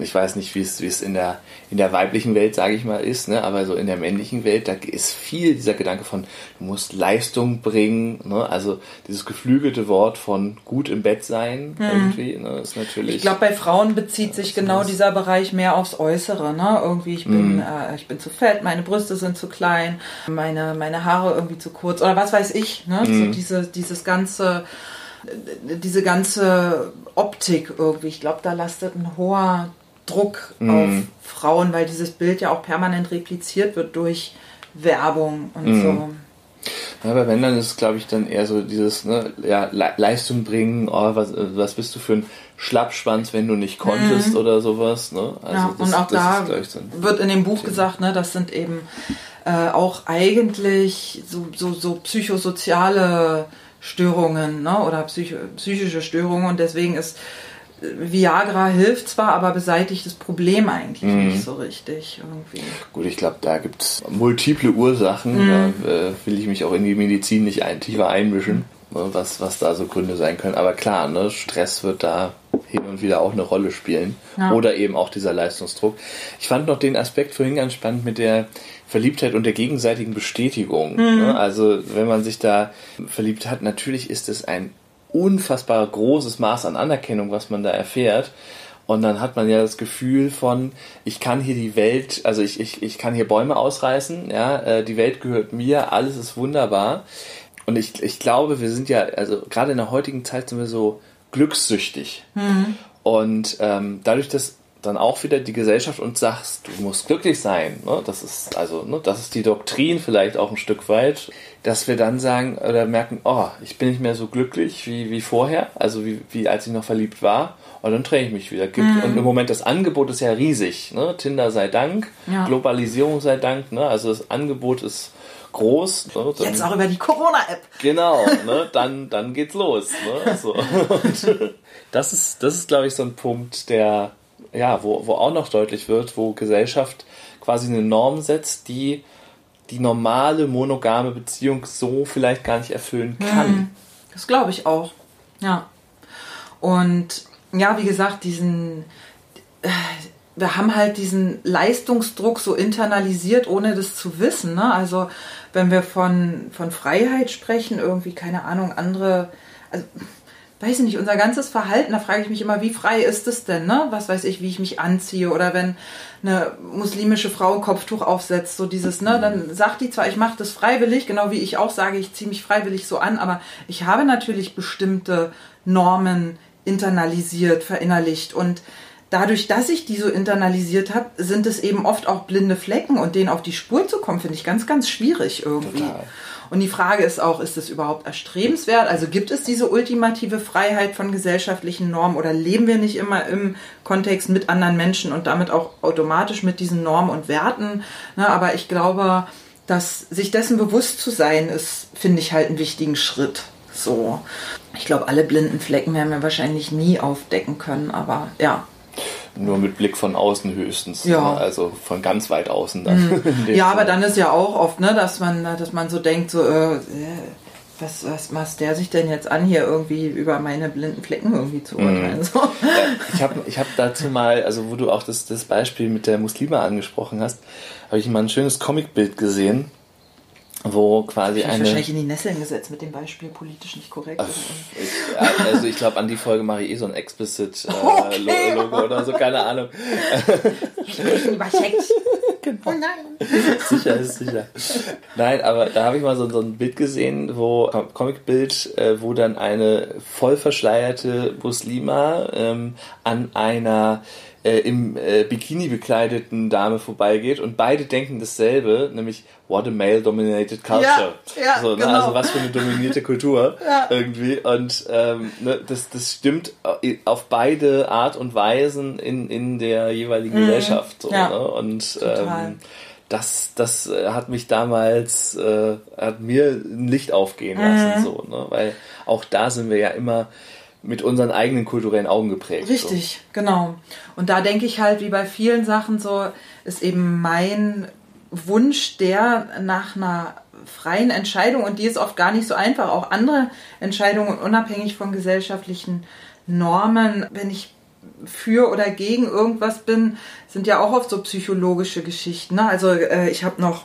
ich weiß nicht, wie es, wie es in der, in der weiblichen Welt, sage ich mal, ist, ne? aber so in der männlichen Welt, da ist viel dieser Gedanke von, du musst Leistung bringen, ne? also dieses geflügelte Wort von gut im Bett sein, mhm. irgendwie, ne? ist natürlich. Ich glaube, bei Frauen bezieht sich genau dieser Bereich mehr aufs Äußere, ne? irgendwie, ich bin, mhm. äh, ich bin zu fett, meine Brüste sind zu klein, meine, meine Haare irgendwie zu kurz, oder was weiß ich, ne? Mhm. so diese, dieses ganze, diese ganze Optik irgendwie. Ich glaube, da lastet ein hoher Druck mhm. auf Frauen, weil dieses Bild ja auch permanent repliziert wird durch Werbung und mhm. so. Ja, aber wenn, dann ist es, glaube ich, dann eher so dieses, ne, ja, Le Leistung bringen, oh, was, was bist du für ein Schlappschwanz, wenn du nicht konntest mhm. oder sowas. Ne? Also ja, das, und auch da so wird in dem Buch Thema. gesagt, ne, das sind eben äh, auch eigentlich so, so, so psychosoziale Störungen ne, oder psych psychische Störungen und deswegen ist Viagra hilft zwar, aber beseitigt das Problem eigentlich mhm. nicht so richtig irgendwie. Gut, ich glaube, da gibt es multiple Ursachen. Mhm. Da äh, will ich mich auch in die Medizin nicht ein, tiefer einmischen, mhm. was, was da so Gründe sein können. Aber klar, ne, Stress wird da hin und wieder auch eine Rolle spielen. Ja. Oder eben auch dieser Leistungsdruck. Ich fand noch den Aspekt vorhin ganz spannend mit der Verliebtheit und der gegenseitigen Bestätigung. Mhm. Ne? Also wenn man sich da verliebt hat, natürlich ist es ein unfassbar großes Maß an Anerkennung, was man da erfährt. Und dann hat man ja das Gefühl von, ich kann hier die Welt, also ich, ich, ich kann hier Bäume ausreißen, ja, äh, die Welt gehört mir, alles ist wunderbar. Und ich, ich glaube, wir sind ja, also gerade in der heutigen Zeit sind wir so glückssüchtig. Mhm. Und ähm, dadurch, dass dann auch wieder die Gesellschaft uns sagt, du musst glücklich sein. Ne? Das ist also, ne, das ist die Doktrin vielleicht auch ein Stück weit, dass wir dann sagen oder merken, oh, ich bin nicht mehr so glücklich wie, wie vorher, also wie, wie als ich noch verliebt war. Und dann drehe ich mich wieder. Mhm. Und im Moment das Angebot ist ja riesig. Ne? Tinder sei Dank, ja. Globalisierung sei Dank. Ne? Also das Angebot ist groß. Ne? Dann, Jetzt auch über die Corona-App. Genau, ne? dann, dann geht's los. Ne? So. Und das ist, das ist, glaube ich, so ein Punkt, der ja, wo, wo auch noch deutlich wird, wo Gesellschaft quasi eine Norm setzt, die die normale monogame Beziehung so vielleicht gar nicht erfüllen kann. Mhm. Das glaube ich auch. Ja. Und ja, wie gesagt, diesen äh, wir haben halt diesen Leistungsdruck so internalisiert, ohne das zu wissen. Ne? Also wenn wir von, von Freiheit sprechen, irgendwie, keine Ahnung, andere, also weiß ich nicht, unser ganzes Verhalten, da frage ich mich immer, wie frei ist es denn, ne? Was weiß ich, wie ich mich anziehe oder wenn eine muslimische Frau ein Kopftuch aufsetzt, so dieses, ne, dann sagt die zwar, ich mache das freiwillig, genau wie ich auch sage, ich ziehe mich freiwillig so an, aber ich habe natürlich bestimmte Normen internalisiert, verinnerlicht und dadurch, dass ich die so internalisiert habe, sind es eben oft auch blinde Flecken und denen auf die Spur zu kommen, finde ich ganz, ganz schwierig irgendwie. Total. Und die Frage ist auch, ist es überhaupt erstrebenswert? Also gibt es diese ultimative Freiheit von gesellschaftlichen Normen oder leben wir nicht immer im Kontext mit anderen Menschen und damit auch automatisch mit diesen Normen und Werten? Ne, aber ich glaube, dass sich dessen bewusst zu sein, ist, finde ich halt einen wichtigen Schritt. So. Ich glaube, alle blinden Flecken werden wir wahrscheinlich nie aufdecken können, aber ja, nur mit Blick von außen höchstens. Ja. Ne? Also von ganz weit außen dann. Mhm. Ja, aber dann ist ja auch oft, ne, dass man, dass man so denkt, so, äh, was, was maßt der sich denn jetzt an, hier irgendwie über meine blinden Flecken irgendwie zu urteilen? Mhm. So. Ja, ich habe ich hab dazu mal, also wo du auch das, das Beispiel mit der Muslima angesprochen hast, habe ich mal ein schönes Comicbild gesehen wo quasi ich eine. wahrscheinlich in die Nesseln gesetzt mit dem Beispiel politisch nicht korrekt. Ich, also ich glaube, an die Folge mache ich eh so ein explicit äh, okay. Logo oder so, keine Ahnung. Ich bin übercheckt. genau. Oh nein. sicher ist sicher. Nein, aber da habe ich mal so, so ein Bild gesehen, wo Comicbild, äh, wo dann eine voll verschleierte Muslima ähm, an einer äh, im äh, Bikini bekleideten Dame vorbeigeht und beide denken dasselbe, nämlich what a male-dominated culture. Ja, ja, so, ne? genau. Also was für eine dominierte Kultur ja. irgendwie. Und ähm, ne, das, das stimmt auf beide Art und Weisen in, in der jeweiligen mhm. Gesellschaft. So, ne? Und ähm, das, das äh, hat mich damals, äh, hat mir ein Licht aufgehen lassen, mhm. so, ne? Weil auch da sind wir ja immer mit unseren eigenen kulturellen Augen geprägt. Richtig, so. genau. Und da denke ich halt, wie bei vielen Sachen so, ist eben mein Wunsch der nach einer freien Entscheidung und die ist oft gar nicht so einfach. Auch andere Entscheidungen unabhängig von gesellschaftlichen Normen, wenn ich für oder gegen irgendwas bin, sind ja auch oft so psychologische Geschichten. Ne? Also äh, ich habe noch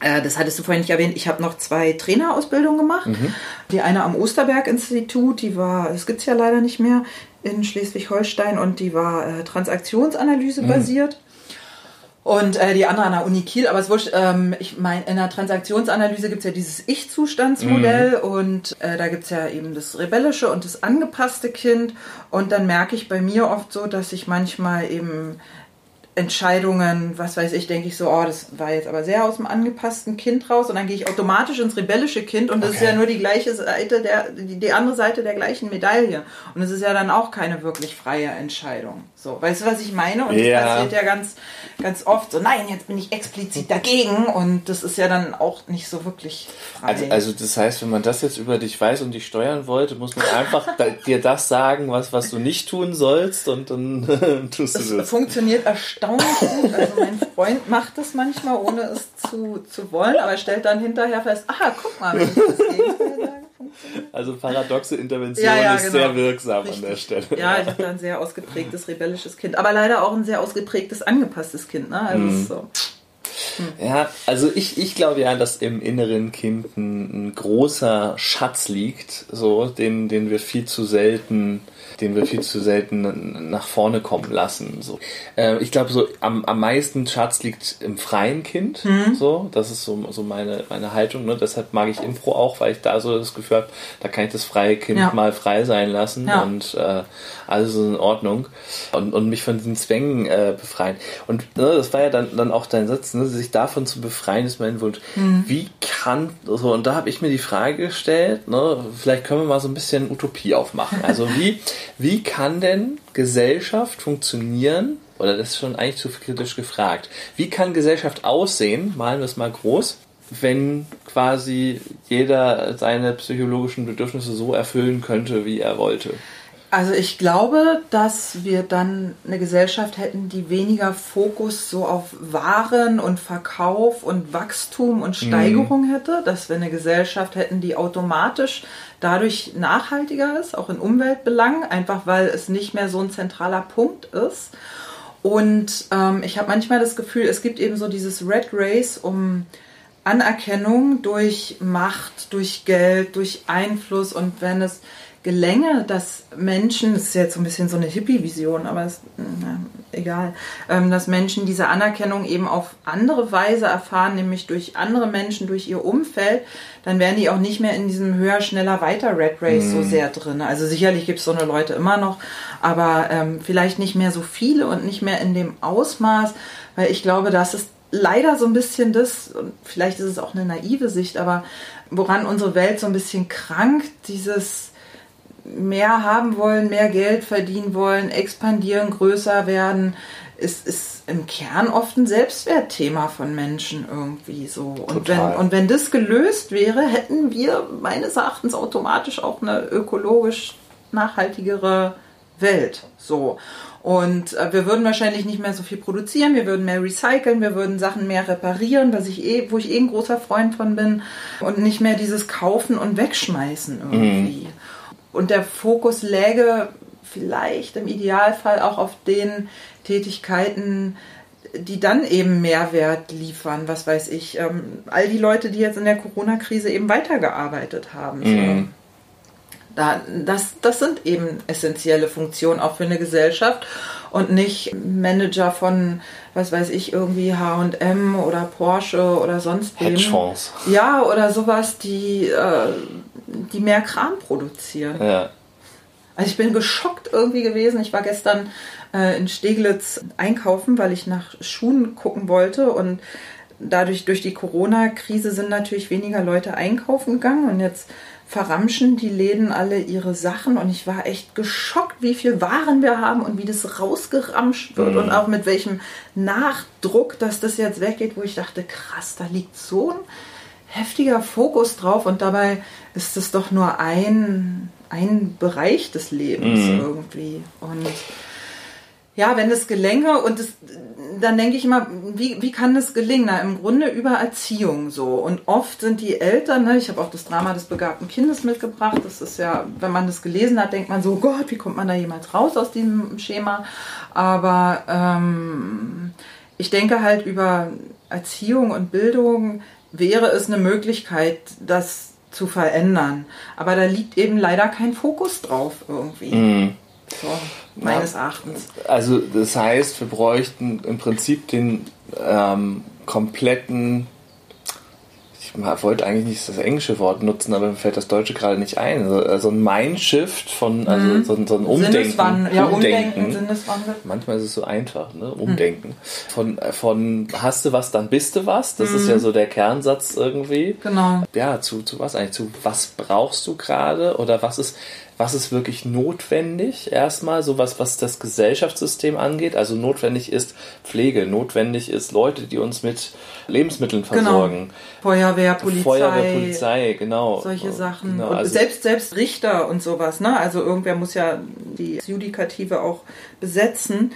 das hattest du vorhin nicht erwähnt. Ich habe noch zwei Trainerausbildungen gemacht. Mhm. Die eine am Osterberg-Institut, die war, es gibt es ja leider nicht mehr, in Schleswig-Holstein und die war äh, Transaktionsanalyse mhm. basiert. Und äh, die andere an der Uni Kiel, aber es wurscht, ähm, ich meine, in der Transaktionsanalyse gibt es ja dieses Ich-Zustandsmodell mhm. und äh, da gibt es ja eben das rebellische und das angepasste Kind. Und dann merke ich bei mir oft so, dass ich manchmal eben Entscheidungen, was weiß ich, denke ich so, oh, das war jetzt aber sehr aus dem angepassten Kind raus und dann gehe ich automatisch ins rebellische Kind und das okay. ist ja nur die gleiche Seite der, die, die, andere Seite der gleichen Medaille und es ist ja dann auch keine wirklich freie Entscheidung. So, weißt du, was ich meine? Und ja. das passiert ja ganz, ganz oft so, nein, jetzt bin ich explizit dagegen und das ist ja dann auch nicht so wirklich frei. Also, also das heißt, wenn man das jetzt über dich weiß und dich steuern wollte, muss man einfach dir das sagen, was, was du nicht tun sollst und dann tust das du das. funktioniert erstaunlich erstaunlich gut. Also mein Freund macht das manchmal, ohne es zu, zu wollen, aber stellt dann hinterher fest, aha, guck mal, wenn ich das Gegenteil sage. Also paradoxe Intervention ja, ja, ist genau. sehr wirksam Richtig. an der Stelle. Ja, ich habe ein sehr ausgeprägtes rebellisches Kind, aber leider auch ein sehr ausgeprägtes angepasstes Kind. Ne? Also mhm. so. Hm. Ja, also ich, ich glaube ja, dass im inneren Kind ein, ein, großer Schatz liegt, so, den, den wir viel zu selten den wir viel zu selten nach vorne kommen lassen. So. Äh, ich glaube, so am, am meisten Schatz liegt im freien Kind. Mhm. So, das ist so, so meine, meine Haltung. Ne? Deshalb mag ich Impro auch, weil ich da so das Gefühl habe, da kann ich das freie Kind ja. mal frei sein lassen ja. und äh, alles ist in Ordnung und, und mich von diesen Zwängen äh, befreien. Und ne, das war ja dann, dann auch dein Satz, ne? sich davon zu befreien, ist mein Wunsch. Mhm. Wie kann, so, und da habe ich mir die Frage gestellt, ne, vielleicht können wir mal so ein bisschen Utopie aufmachen. Also wie, wie kann denn Gesellschaft funktionieren, oder das ist schon eigentlich zu kritisch gefragt, wie kann Gesellschaft aussehen, malen wir es mal groß, wenn quasi jeder seine psychologischen Bedürfnisse so erfüllen könnte, wie er wollte? Also ich glaube, dass wir dann eine Gesellschaft hätten, die weniger Fokus so auf Waren und Verkauf und Wachstum und mhm. Steigerung mhm. hätte, dass wir eine Gesellschaft hätten, die automatisch dadurch nachhaltiger ist, auch in Umweltbelangen, einfach weil es nicht mehr so ein zentraler Punkt ist. Und ähm, ich habe manchmal das Gefühl, es gibt eben so dieses Red Race um Anerkennung durch Macht, durch Geld, durch Einfluss und wenn es gelänge, dass Menschen, das ist jetzt so ein bisschen so eine Hippie-Vision, aber ist, na, egal, ähm, dass Menschen diese Anerkennung eben auf andere Weise erfahren, nämlich durch andere Menschen, durch ihr Umfeld, dann wären die auch nicht mehr in diesem höher, schneller, weiter Red Race mhm. so sehr drin. Also sicherlich gibt es so eine Leute immer noch, aber ähm, vielleicht nicht mehr so viele und nicht mehr in dem Ausmaß, weil ich glaube, das ist leider so ein bisschen das, und vielleicht ist es auch eine naive Sicht, aber woran unsere Welt so ein bisschen krankt, dieses mehr haben wollen, mehr Geld verdienen wollen, expandieren, größer werden, ist, ist im Kern oft ein Selbstwertthema von Menschen irgendwie so. Und wenn, und wenn das gelöst wäre, hätten wir meines Erachtens automatisch auch eine ökologisch nachhaltigere Welt. So. Und äh, wir würden wahrscheinlich nicht mehr so viel produzieren, wir würden mehr recyceln, wir würden Sachen mehr reparieren, was ich eh, wo ich eh ein großer Freund von bin. Und nicht mehr dieses Kaufen und Wegschmeißen irgendwie. Mhm. Und der Fokus läge vielleicht im Idealfall auch auf den Tätigkeiten, die dann eben Mehrwert liefern, was weiß ich. Ähm, all die Leute, die jetzt in der Corona-Krise eben weitergearbeitet haben. Mhm. Da, das, das sind eben essentielle Funktionen auch für eine Gesellschaft und nicht Manager von, was weiß ich, irgendwie H&M oder Porsche oder sonst wem. Hedgefonds. Ja, oder sowas, die, äh, die mehr Kram produzieren. Ja. Also ich bin geschockt irgendwie gewesen. Ich war gestern äh, in Steglitz einkaufen, weil ich nach Schuhen gucken wollte und dadurch durch die Corona-Krise sind natürlich weniger Leute einkaufen gegangen und jetzt verramschen die Läden alle ihre Sachen und ich war echt geschockt, wie viel Waren wir haben und wie das rausgeramscht wird mhm. und auch mit welchem Nachdruck, dass das jetzt weggeht, wo ich dachte, krass, da liegt so ein heftiger Fokus drauf und dabei ist es doch nur ein, ein Bereich des Lebens mhm. irgendwie und ja, wenn es gelänge und es, dann denke ich immer, wie, wie kann das gelingen? Na, im Grunde über Erziehung so. Und oft sind die Eltern, ne, ich habe auch das Drama des begabten Kindes mitgebracht, das ist ja, wenn man das gelesen hat, denkt man so, Gott, wie kommt man da jemals raus aus diesem Schema? Aber ähm, ich denke halt über Erziehung und Bildung wäre es eine Möglichkeit, das zu verändern. Aber da liegt eben leider kein Fokus drauf irgendwie. Mhm. So, meines ja, Erachtens. Also das heißt, wir bräuchten im Prinzip den ähm, kompletten ich wollte eigentlich nicht das englische Wort nutzen, aber mir fällt das deutsche gerade nicht ein. Also, also ein Mindshift von, also mhm. so, so, ein Umdenken. Ja, Umdenken. Sinneswandel. Manchmal ist es so einfach, ne? Umdenken. Mhm. Von, von hast du was, dann bist du was. Das mhm. ist ja so der Kernsatz irgendwie. Genau. Ja, zu, zu was eigentlich? Zu was brauchst du gerade? Oder was ist, was ist wirklich notwendig erstmal, so was, was das Gesellschaftssystem angeht. Also notwendig ist Pflege, notwendig ist Leute, die uns mit Lebensmitteln genau. versorgen. Genau. Feuerwehr, Polizei. Feuerwehr, Polizei, genau. Solche Sachen. Genau, und also selbst, selbst Richter und sowas, ne? Also irgendwer muss ja die Judikative auch besetzen.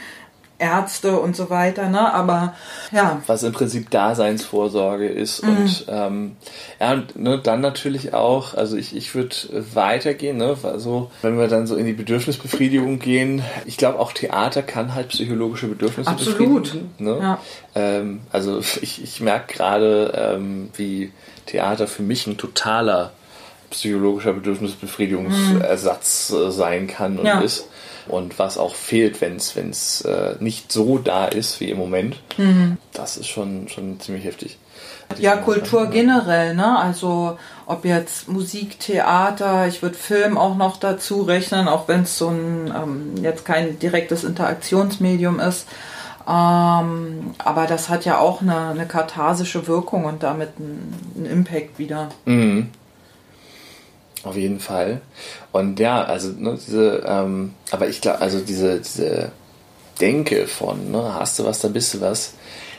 Ärzte und so weiter, ne? Aber ja. Was im Prinzip Daseinsvorsorge ist. Mhm. Und ähm, ja, und ne, dann natürlich auch, also ich, ich würde weitergehen, ne? Also wenn wir dann so in die Bedürfnisbefriedigung gehen, ich glaube auch Theater kann halt psychologische Bedürfnisse Absolut. befriedigen. Ne? Ja. Ähm, also ich, ich merke gerade, ähm, wie Theater für mich ein totaler psychologischer Bedürfnisbefriedigungsersatz äh, sein kann und ja. ist und was auch fehlt, wenn es äh, nicht so da ist wie im Moment. Mhm. Das ist schon, schon ziemlich heftig. Ja, Kultur generell, ne? Also ob jetzt Musik, Theater, ich würde Film auch noch dazu rechnen, auch wenn es so ein ähm, jetzt kein direktes Interaktionsmedium ist. Ähm, aber das hat ja auch eine, eine katharsische Wirkung und damit einen Impact wieder. Mhm. Auf jeden Fall. Und ja, also ne, diese, ähm, aber ich glaube, also diese, diese Denke von, ne, hast du was, dann bist du was,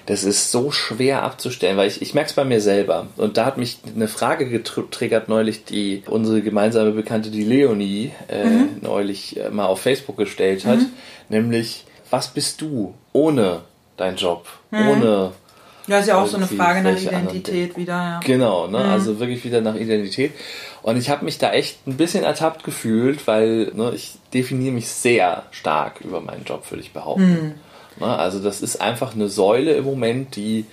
das ist so schwer abzustellen, weil ich, ich merke es bei mir selber. Und da hat mich eine Frage getriggert neulich, die unsere gemeinsame Bekannte, die Leonie, äh, mhm. neulich äh, mal auf Facebook gestellt hat, mhm. nämlich, was bist du ohne deinen Job, mhm. ohne ja, ist ja auch so eine Frage nach Identität wieder. Ja. Genau, ne? Mhm. also wirklich wieder nach Identität. Und ich habe mich da echt ein bisschen ertappt gefühlt, weil ne, ich definiere mich sehr stark über meinen Job, würde ich behaupten. Mhm. Ne, also das ist einfach eine Säule im Moment, die,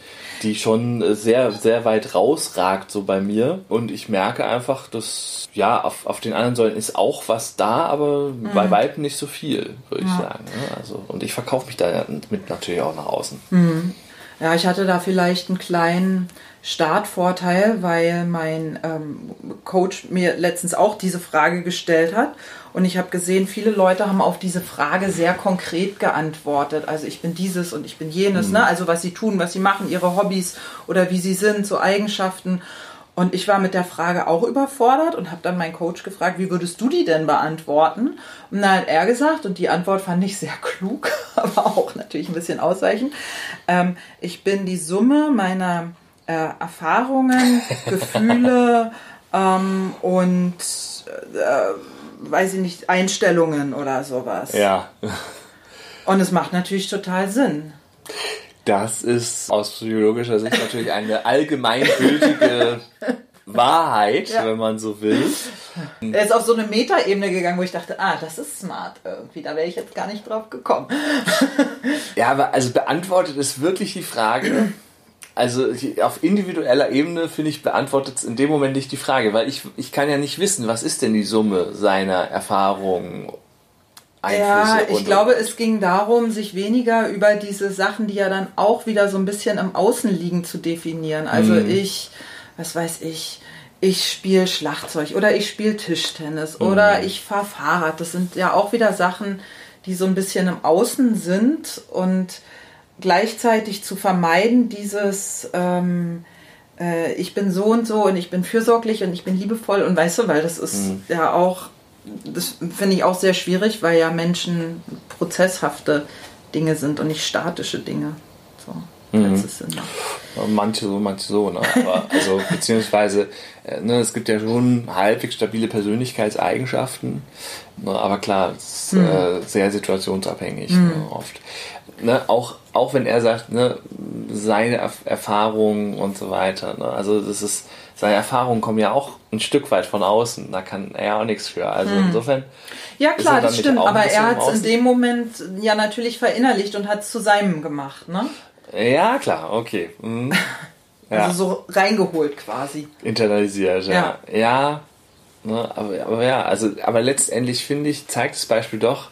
die schon sehr, sehr weit rausragt so bei mir. Und ich merke einfach, dass ja, auf, auf den anderen Säulen ist auch was da, aber mhm. bei weitem nicht so viel, würde ich sagen. Ne? Also, und ich verkaufe mich da mit natürlich auch nach außen. Mhm. Ja, ich hatte da vielleicht einen kleinen Startvorteil, weil mein ähm, Coach mir letztens auch diese Frage gestellt hat. Und ich habe gesehen, viele Leute haben auf diese Frage sehr konkret geantwortet. Also ich bin dieses und ich bin jenes, ne? mhm. ne? Also was sie tun, was sie machen, ihre Hobbys oder wie sie sind, so Eigenschaften. Und ich war mit der Frage auch überfordert und habe dann meinen Coach gefragt, wie würdest du die denn beantworten? Und dann hat er gesagt, und die Antwort fand ich sehr klug, aber auch natürlich ein bisschen ausweichend, ähm, ich bin die Summe meiner äh, Erfahrungen, Gefühle ähm, und, äh, weiß ich nicht, Einstellungen oder sowas. Ja. Und es macht natürlich total Sinn. Das ist aus psychologischer Sicht natürlich eine allgemeingültige Wahrheit, ja. wenn man so will. Er ist auf so eine Metaebene gegangen, wo ich dachte, ah, das ist smart irgendwie. Da wäre ich jetzt gar nicht drauf gekommen. ja, aber also beantwortet ist wirklich die Frage, also auf individueller Ebene, finde ich, beantwortet es in dem Moment nicht die Frage, weil ich, ich kann ja nicht wissen, was ist denn die Summe seiner Erfahrungen, Einflüsse. Ja, ich glaube, es ging darum, sich weniger über diese Sachen, die ja dann auch wieder so ein bisschen im Außen liegen, zu definieren. Also mhm. ich, was weiß ich, ich spiele Schlagzeug oder ich spiele Tischtennis mhm. oder ich fahre Fahrrad. Das sind ja auch wieder Sachen, die so ein bisschen im Außen sind und gleichzeitig zu vermeiden, dieses ähm, äh, ich bin so und so und ich bin fürsorglich und ich bin liebevoll und weißt du, weil das ist mhm. ja auch, das finde ich auch sehr schwierig, weil ja Menschen prozesshafte Dinge sind und nicht statische Dinge. So. Mhm. Manche so, manche so, ne? Aber also beziehungsweise, äh, ne, es gibt ja schon halbwegs stabile Persönlichkeitseigenschaften, ne, aber klar, es ist mhm. äh, sehr situationsabhängig mhm. ne, oft ne, auch, auch wenn er sagt, ne, seine Erf Erfahrungen und so weiter, ne, also das ist, seine Erfahrungen kommen ja auch ein Stück weit von außen, da kann er auch nichts für. Also hm. insofern. Ja klar, das stimmt, aber er hat es in dem Moment ja natürlich verinnerlicht und hat es zu seinem gemacht, ne? Ja, klar, okay. Mhm. Ja. Also so reingeholt quasi. Internalisiert, ja. Ja, ja ne, aber, aber ja, also, aber letztendlich finde ich, zeigt das Beispiel doch,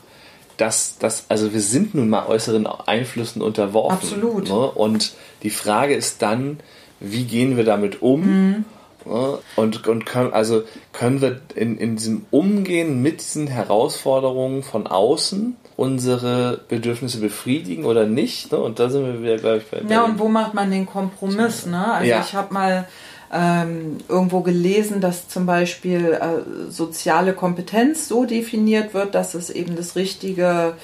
dass das, also wir sind nun mal äußeren Einflüssen unterworfen. Absolut. Ne? Und die Frage ist dann, wie gehen wir damit um? Mhm. Ne? Und, und können, also können wir in, in diesem Umgehen mit diesen Herausforderungen von außen unsere Bedürfnisse befriedigen oder nicht? Ne? Und da sind wir wieder, glaube ich, bei. Ja, und wo macht man den Kompromiss? Ne? Also ja. ich habe mal ähm, irgendwo gelesen, dass zum Beispiel äh, soziale Kompetenz so definiert wird, dass es eben das richtige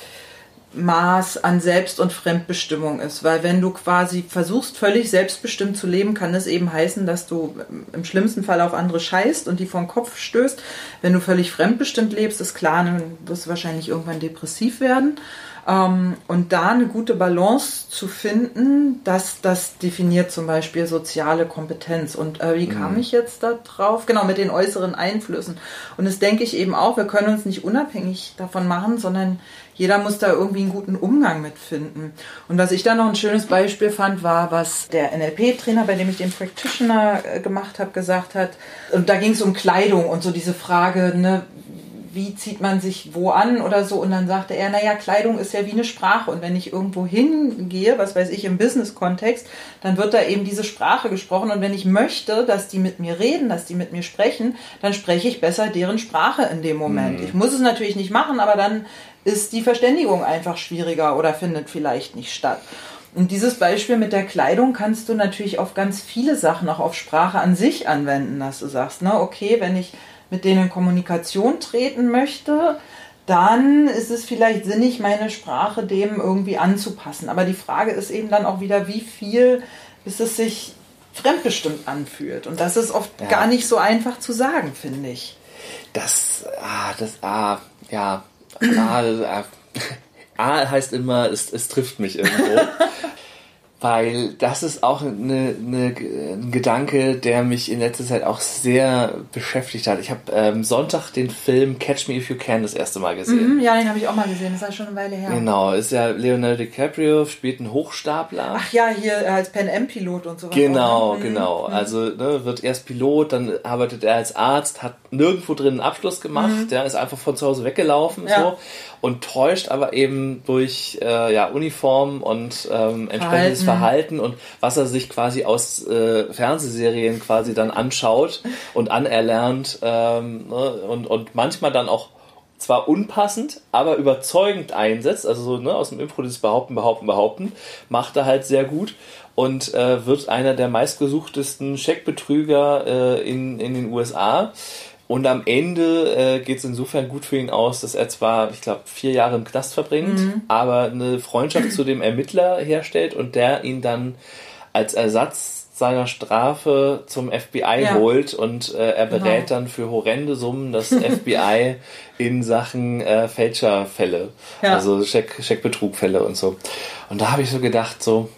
Maß an Selbst- und Fremdbestimmung ist. Weil wenn du quasi versuchst, völlig selbstbestimmt zu leben, kann es eben heißen, dass du im schlimmsten Fall auf andere scheißt und die vom Kopf stößt. Wenn du völlig fremdbestimmt lebst, ist klar, dann wirst du wahrscheinlich irgendwann depressiv werden. Ähm, und da eine gute Balance zu finden, das, das definiert zum Beispiel soziale Kompetenz. Und äh, wie kam mhm. ich jetzt da drauf? Genau, mit den äußeren Einflüssen. Und das denke ich eben auch, wir können uns nicht unabhängig davon machen, sondern jeder muss da irgendwie einen guten Umgang mit finden. Und was ich da noch ein schönes Beispiel fand, war, was der NLP-Trainer, bei dem ich den Practitioner äh, gemacht habe, gesagt hat. Und da ging es um Kleidung und so diese Frage, ne, wie zieht man sich wo an oder so. Und dann sagte er, naja, Kleidung ist ja wie eine Sprache. Und wenn ich irgendwo hingehe, was weiß ich, im Business-Kontext, dann wird da eben diese Sprache gesprochen. Und wenn ich möchte, dass die mit mir reden, dass die mit mir sprechen, dann spreche ich besser deren Sprache in dem Moment. Mhm. Ich muss es natürlich nicht machen, aber dann ist die Verständigung einfach schwieriger oder findet vielleicht nicht statt. Und dieses Beispiel mit der Kleidung kannst du natürlich auf ganz viele Sachen, auch auf Sprache an sich anwenden, dass du sagst, ne, okay, wenn ich mit denen in Kommunikation treten möchte, dann ist es vielleicht sinnig, meine Sprache dem irgendwie anzupassen. Aber die Frage ist eben dann auch wieder, wie viel, bis es sich fremdbestimmt anfühlt. Und das ist oft ja. gar nicht so einfach zu sagen, finde ich. Das, ah, das, ah, ja, ah, ah, ah heißt immer, es, es trifft mich irgendwo. weil das ist auch eine, eine, ein Gedanke, der mich in letzter Zeit auch sehr beschäftigt hat. Ich habe ähm, Sonntag den Film Catch Me If You Can das erste Mal gesehen. Mhm, ja, den habe ich auch mal gesehen, das ist ja schon eine Weile her. Genau, ist ja Leonardo DiCaprio, spielt einen Hochstapler. Ach ja, hier als Pen M-Pilot und so weiter. Genau, mhm. genau. Mhm. Also ne, wird erst Pilot, dann arbeitet er als Arzt, hat nirgendwo drin einen Abschluss gemacht, mhm. der ist einfach von zu Hause weggelaufen ja. so und täuscht aber eben durch äh, ja, Uniform und ähm, entsprechendes Verhalten. Verhalten und was er sich quasi aus äh, Fernsehserien quasi dann anschaut und anerlernt ähm, ne, und, und manchmal dann auch zwar unpassend, aber überzeugend einsetzt, also so ne, aus dem Impro dieses Behaupten, Behaupten, Behaupten, macht er halt sehr gut und äh, wird einer der meistgesuchtesten Scheckbetrüger äh, in, in den USA. Und am Ende äh, geht es insofern gut für ihn aus, dass er zwar, ich glaube, vier Jahre im Knast verbringt, mhm. aber eine Freundschaft zu dem Ermittler herstellt und der ihn dann als Ersatz seiner Strafe zum FBI ja. holt und äh, er berät genau. dann für horrende Summen das FBI in Sachen äh, Fälscherfälle, ja. also Scheck, Scheckbetrugfälle und so. Und da habe ich so gedacht, so,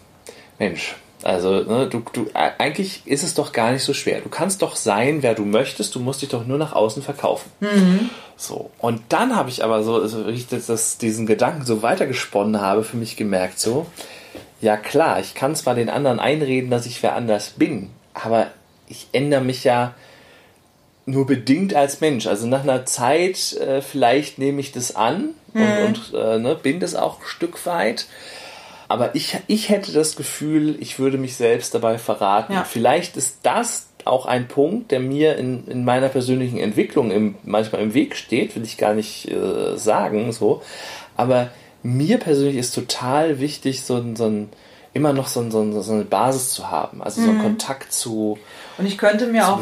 Mensch, also, ne, du, du, eigentlich ist es doch gar nicht so schwer. Du kannst doch sein, wer du möchtest, du musst dich doch nur nach außen verkaufen. Mhm. So. Und dann habe ich aber so, also ich das, diesen Gedanken so weitergesponnen habe, für mich gemerkt, so, ja klar, ich kann zwar den anderen einreden, dass ich wer anders bin, aber ich ändere mich ja nur bedingt als Mensch. Also nach einer Zeit äh, vielleicht nehme ich das an und, mhm. und äh, ne, bin das auch ein Stück weit. Aber ich, ich hätte das Gefühl, ich würde mich selbst dabei verraten. Ja. Vielleicht ist das auch ein Punkt, der mir in, in meiner persönlichen Entwicklung im, manchmal im Weg steht, will ich gar nicht äh, sagen, so. Aber mir persönlich ist total wichtig, so, so ein, immer noch so, so, so eine Basis zu haben, also so einen mhm. Kontakt zu. Und ich könnte mir auch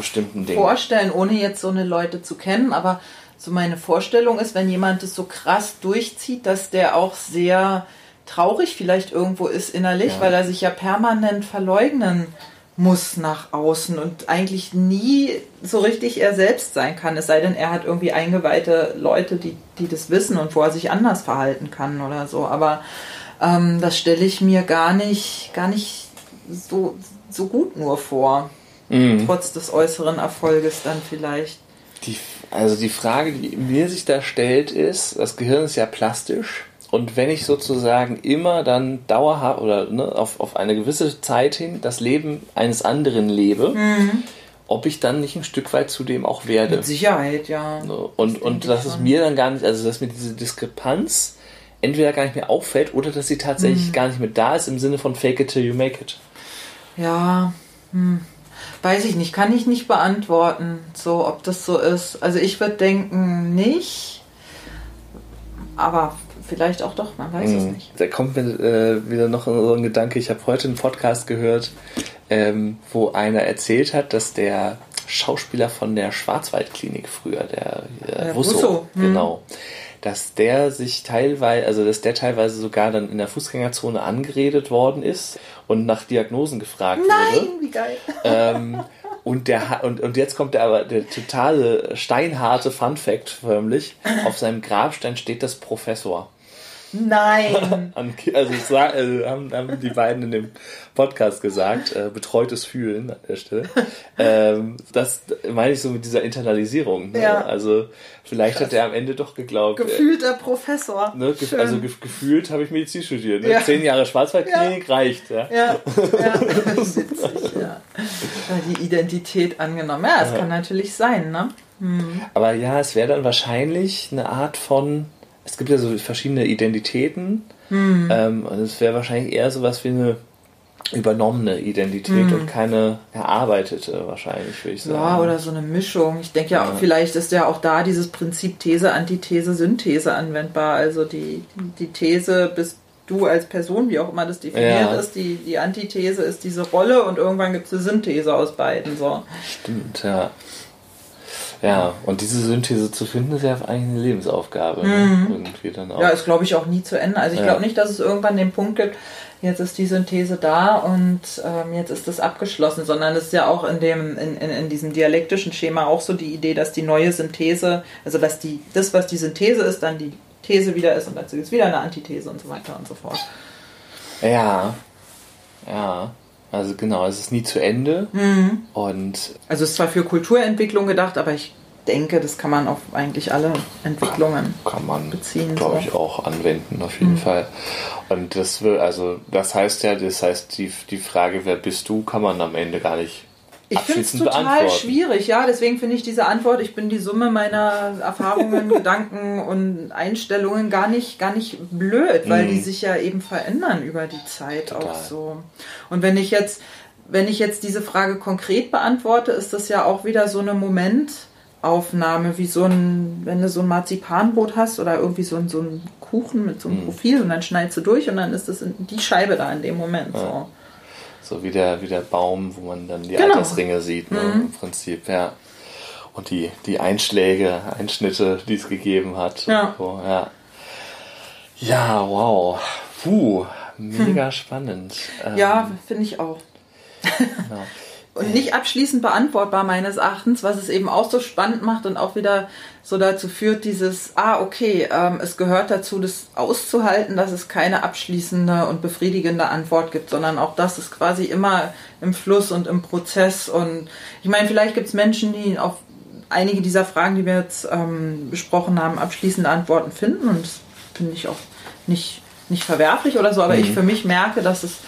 vorstellen, ohne jetzt so eine Leute zu kennen, aber so meine Vorstellung ist, wenn jemand es so krass durchzieht, dass der auch sehr traurig vielleicht irgendwo ist innerlich, ja. weil er sich ja permanent verleugnen muss nach außen und eigentlich nie so richtig er selbst sein kann, es sei denn, er hat irgendwie eingeweihte Leute, die, die das wissen und wo er sich anders verhalten kann oder so. Aber ähm, das stelle ich mir gar nicht, gar nicht so, so gut nur vor. Mhm. Trotz des äußeren Erfolges dann vielleicht. Die, also die Frage, die mir sich da stellt, ist, das Gehirn ist ja plastisch und wenn ich sozusagen immer dann dauerhaft oder ne, auf, auf eine gewisse Zeit hin das Leben eines anderen lebe, mhm. ob ich dann nicht ein Stück weit zu dem auch werde. Mit Sicherheit, ja. Und, das und dass es mir dann gar nicht, also dass mir diese Diskrepanz entweder gar nicht mehr auffällt oder dass sie tatsächlich mhm. gar nicht mehr da ist im Sinne von fake it till you make it. Ja, hm. weiß ich nicht, kann ich nicht beantworten, so ob das so ist. Also ich würde denken, nicht. Aber vielleicht auch doch, man weiß mhm. es nicht. Da kommt mir äh, wieder noch so ein Gedanke. Ich habe heute einen Podcast gehört, ähm, wo einer erzählt hat, dass der Schauspieler von der Schwarzwaldklinik früher, der, äh, Russo, Russo. Hm. genau, dass der sich teilweise, also dass der teilweise sogar dann in der Fußgängerzone angeredet worden ist und nach Diagnosen gefragt Nein, wurde. Nein, wie geil. Ähm, und, der, und, und jetzt kommt der aber der totale steinharte Fun Fact förmlich. Auf seinem Grabstein steht das Professor. Nein. also, sag, also haben, haben, die beiden in dem Podcast gesagt, äh, betreutes Fühlen an der Stelle. Ähm, das meine ich so mit dieser Internalisierung. Ne? Ja. Also vielleicht Krass. hat er am Ende doch geglaubt. Äh, Gefühlter äh, Professor. Ne? Ge also ge gefühlt habe ich Medizin studiert. Ne? Ja. Zehn Jahre Schwarzwaldklinik ja. reicht. Ja, ja. ja. witzig, ja. Die Identität angenommen. Ja, das kann natürlich sein. Ne? Hm. Aber ja, es wäre dann wahrscheinlich eine Art von es gibt ja so verschiedene Identitäten. Hm. Ähm, und es wäre wahrscheinlich eher sowas wie eine übernommene Identität hm. und keine erarbeitete wahrscheinlich, würde ich sagen. Ja, oder so eine Mischung. Ich denke ja, ja, vielleicht ist ja auch da dieses Prinzip These, Antithese, Synthese anwendbar. Also die, die These bist du als Person, wie auch immer das definiert ja. ist, die, die Antithese ist diese Rolle und irgendwann gibt es eine Synthese aus beiden. So. Stimmt, ja. Ja, und diese Synthese zu finden, ist ja eigentlich eine Lebensaufgabe. Ne? Mhm. Irgendwie dann auch. Ja, ist glaube ich auch nie zu Ende. Also ich ja. glaube nicht, dass es irgendwann den Punkt gibt, jetzt ist die Synthese da und ähm, jetzt ist das abgeschlossen, sondern es ist ja auch in dem, in, in, in diesem dialektischen Schema auch so die Idee, dass die neue Synthese, also dass die, das, was die Synthese ist, dann die These wieder ist und dazu gibt es wieder eine Antithese und so weiter und so fort. Ja, ja. Also genau, es ist nie zu Ende. Mhm. Und also es ist zwar für Kulturentwicklung gedacht, aber ich denke, das kann man auf eigentlich alle Entwicklungen kann, kann man, beziehen. Glaube so. ich auch anwenden auf jeden mhm. Fall. Und das will, also das heißt ja, das heißt die die Frage, wer bist du, kann man am Ende gar nicht ich finde es total schwierig, ja. Deswegen finde ich diese Antwort, ich bin die Summe meiner Erfahrungen, Gedanken und Einstellungen gar nicht, gar nicht blöd, weil mm. die mhm. sich ja eben verändern über die Zeit total. auch so. Und wenn ich jetzt, wenn ich jetzt diese Frage konkret beantworte, ist das ja auch wieder so eine Momentaufnahme, wie so ein, wenn du so ein Marzipanbrot hast oder irgendwie so ein, so ein Kuchen mit so einem mm. Profil und dann schneidest du durch und dann ist das die Scheibe da in dem Moment. Ja. So. So wie der, wie der Baum, wo man dann die genau. Altersringe sieht, ne, mhm. im Prinzip, ja. Und die, die Einschläge, Einschnitte, die es gegeben hat. Ja. So, ja. ja, wow. Puh, mega hm. spannend. Ja, ähm, finde ich auch. Genau. und nicht abschließend beantwortbar meines Erachtens, was es eben auch so spannend macht und auch wieder so dazu führt, dieses, ah, okay, ähm, es gehört dazu, das auszuhalten, dass es keine abschließende und befriedigende Antwort gibt, sondern auch das ist quasi immer im Fluss und im Prozess. Und ich meine, vielleicht gibt es Menschen, die auf einige dieser Fragen, die wir jetzt ähm, besprochen haben, abschließende Antworten finden und das finde ich auch nicht nicht verwerflich oder so, aber mhm. ich für mich merke, dass es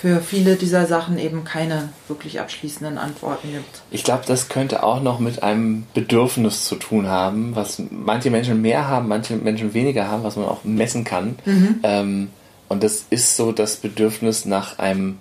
für viele dieser Sachen eben keine wirklich abschließenden Antworten gibt. Ich glaube, das könnte auch noch mit einem Bedürfnis zu tun haben, was manche Menschen mehr haben, manche Menschen weniger haben, was man auch messen kann. Mhm. Ähm, und das ist so das Bedürfnis nach einem,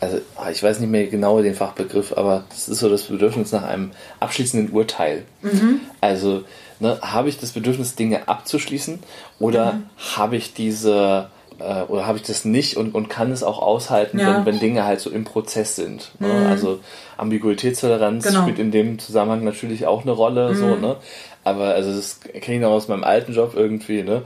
also ah, ich weiß nicht mehr genau den Fachbegriff, aber das ist so das Bedürfnis nach einem abschließenden Urteil. Mhm. Also ne, habe ich das Bedürfnis, Dinge abzuschließen oder mhm. habe ich diese äh, oder habe ich das nicht und, und kann es auch aushalten, ja. wenn, wenn Dinge halt so im Prozess sind. Ne? Mhm. Also Ambiguitätstoleranz genau. spielt in dem Zusammenhang natürlich auch eine Rolle, mhm. so, ne? Aber also das kenne ich noch aus meinem alten Job irgendwie, ne?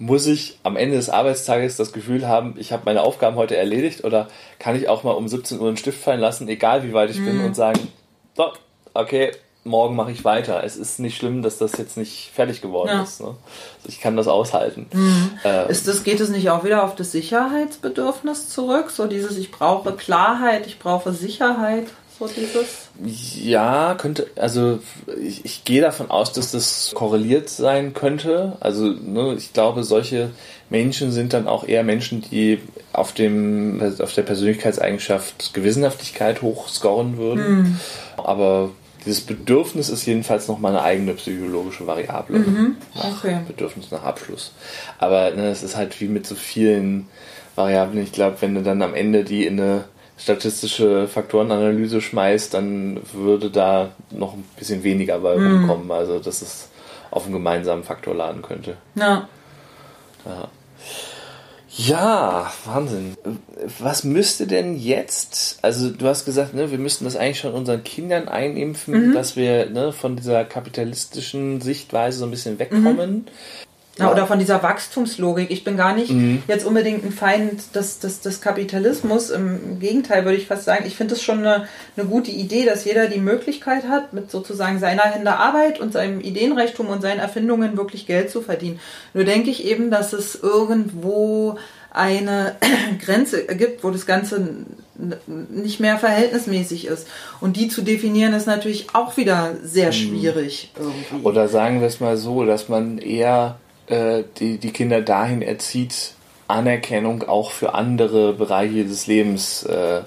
Muss ich am Ende des Arbeitstages das Gefühl haben, ich habe meine Aufgaben heute erledigt oder kann ich auch mal um 17 Uhr einen Stift fallen lassen, egal wie weit ich mhm. bin und sagen, so, okay, morgen mache ich weiter. Es ist nicht schlimm, dass das jetzt nicht fertig geworden ja. ist. Ne? Also ich kann das aushalten. Mhm. Ähm, ist das, geht es nicht auch wieder auf das Sicherheitsbedürfnis zurück? So dieses, ich brauche Klarheit, ich brauche Sicherheit. So dieses? Ja, könnte, also ich, ich gehe davon aus, dass das korreliert sein könnte. Also ne, ich glaube, solche Menschen sind dann auch eher Menschen, die auf dem auf der Persönlichkeitseigenschaft Gewissenhaftigkeit hochscoren würden. Mhm. Aber dieses Bedürfnis ist jedenfalls nochmal eine eigene psychologische Variable. Mhm. Okay. Bedürfnis nach Abschluss. Aber ne, es ist halt wie mit so vielen Variablen. Ich glaube, wenn du dann am Ende die in eine statistische Faktorenanalyse schmeißt, dann würde da noch ein bisschen weniger bei mhm. rumkommen. Also, dass es auf einen gemeinsamen Faktor laden könnte. Ja. ja. Ja, Wahnsinn. Was müsste denn jetzt, also du hast gesagt, ne, wir müssten das eigentlich schon unseren Kindern einimpfen, mhm. dass wir ne, von dieser kapitalistischen Sichtweise so ein bisschen wegkommen. Mhm. Ja, oder von dieser Wachstumslogik. Ich bin gar nicht mhm. jetzt unbedingt ein Feind des, des, des Kapitalismus. Im Gegenteil würde ich fast sagen, ich finde es schon eine, eine gute Idee, dass jeder die Möglichkeit hat, mit sozusagen seiner Hände Arbeit und seinem Ideenreichtum und seinen Erfindungen wirklich Geld zu verdienen. Nur denke ich eben, dass es irgendwo eine Grenze gibt, wo das Ganze nicht mehr verhältnismäßig ist. Und die zu definieren ist natürlich auch wieder sehr mhm. schwierig. Irgendwie. Oder sagen wir es mal so, dass man eher äh, die, die Kinder dahin erzieht, Anerkennung auch für andere Bereiche des Lebens äh,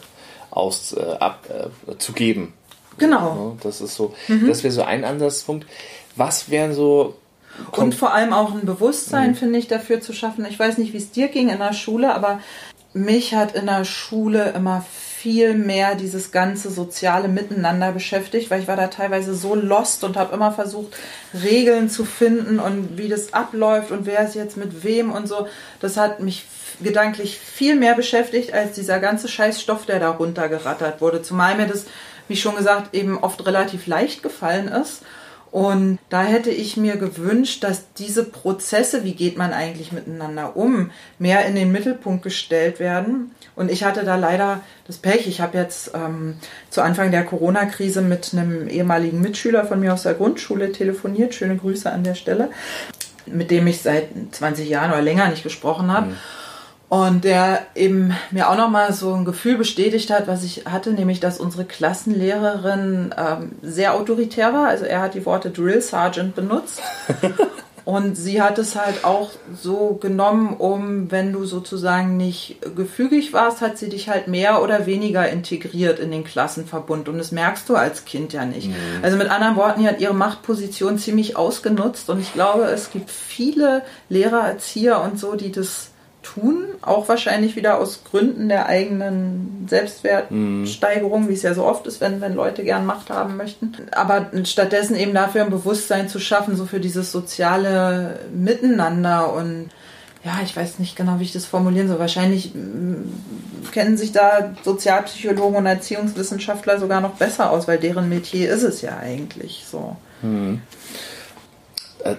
aus, äh, ab, äh, zu geben. Genau. Das ist so, mhm. das wäre so ein Ansatzpunkt. Was wären so und vor allem auch ein Bewusstsein, mhm. finde ich, dafür zu schaffen. Ich weiß nicht, wie es dir ging in der Schule, aber mich hat in der Schule immer viel mehr dieses ganze soziale Miteinander beschäftigt, weil ich war da teilweise so lost und habe immer versucht, Regeln zu finden und wie das abläuft und wer ist jetzt mit wem und so. Das hat mich gedanklich viel mehr beschäftigt als dieser ganze Scheißstoff, der da runtergerattert wurde. Zumal mir das, wie schon gesagt, eben oft relativ leicht gefallen ist. Und da hätte ich mir gewünscht, dass diese Prozesse, wie geht man eigentlich miteinander um, mehr in den Mittelpunkt gestellt werden. Und ich hatte da leider das Pech. Ich habe jetzt ähm, zu Anfang der Corona-Krise mit einem ehemaligen Mitschüler von mir aus der Grundschule telefoniert. Schöne Grüße an der Stelle, mit dem ich seit 20 Jahren oder länger nicht gesprochen habe. Mhm. Und der eben mir auch nochmal so ein Gefühl bestätigt hat, was ich hatte, nämlich, dass unsere Klassenlehrerin ähm, sehr autoritär war. Also er hat die Worte Drill Sergeant benutzt. Und sie hat es halt auch so genommen, um, wenn du sozusagen nicht gefügig warst, hat sie dich halt mehr oder weniger integriert in den Klassenverbund. Und das merkst du als Kind ja nicht. Mhm. Also mit anderen Worten, die hat ihre Machtposition ziemlich ausgenutzt. Und ich glaube, es gibt viele Lehrer, Erzieher und so, die das tun, auch wahrscheinlich wieder aus Gründen der eigenen Selbstwertsteigerung, wie es ja so oft ist, wenn, wenn Leute gern Macht haben möchten. Aber stattdessen eben dafür ein Bewusstsein zu schaffen, so für dieses soziale Miteinander und ja, ich weiß nicht genau, wie ich das formulieren soll. Wahrscheinlich mm, kennen sich da Sozialpsychologen und Erziehungswissenschaftler sogar noch besser aus, weil deren Metier ist es ja eigentlich so. Hm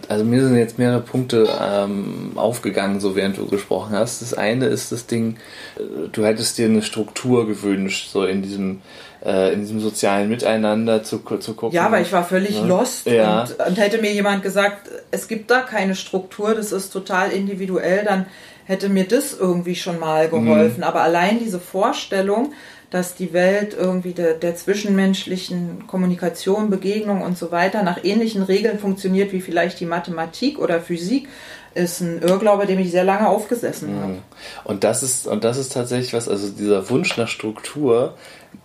also mir sind jetzt mehrere Punkte ähm, aufgegangen, so während du gesprochen hast. Das eine ist das Ding, äh, du hättest dir eine Struktur gewünscht, so in diesem äh, in diesem sozialen Miteinander zu, zu gucken. Ja, weil ich war völlig ja. lost ja. Und, und hätte mir jemand gesagt, es gibt da keine Struktur, das ist total individuell, dann hätte mir das irgendwie schon mal geholfen. Mhm. Aber allein diese Vorstellung, dass die Welt irgendwie der, der zwischenmenschlichen Kommunikation, Begegnung und so weiter nach ähnlichen Regeln funktioniert wie vielleicht die Mathematik oder Physik, ist ein Irrglaube, dem ich sehr lange aufgesessen mhm. habe. Und das ist und das ist tatsächlich was, also dieser Wunsch nach Struktur,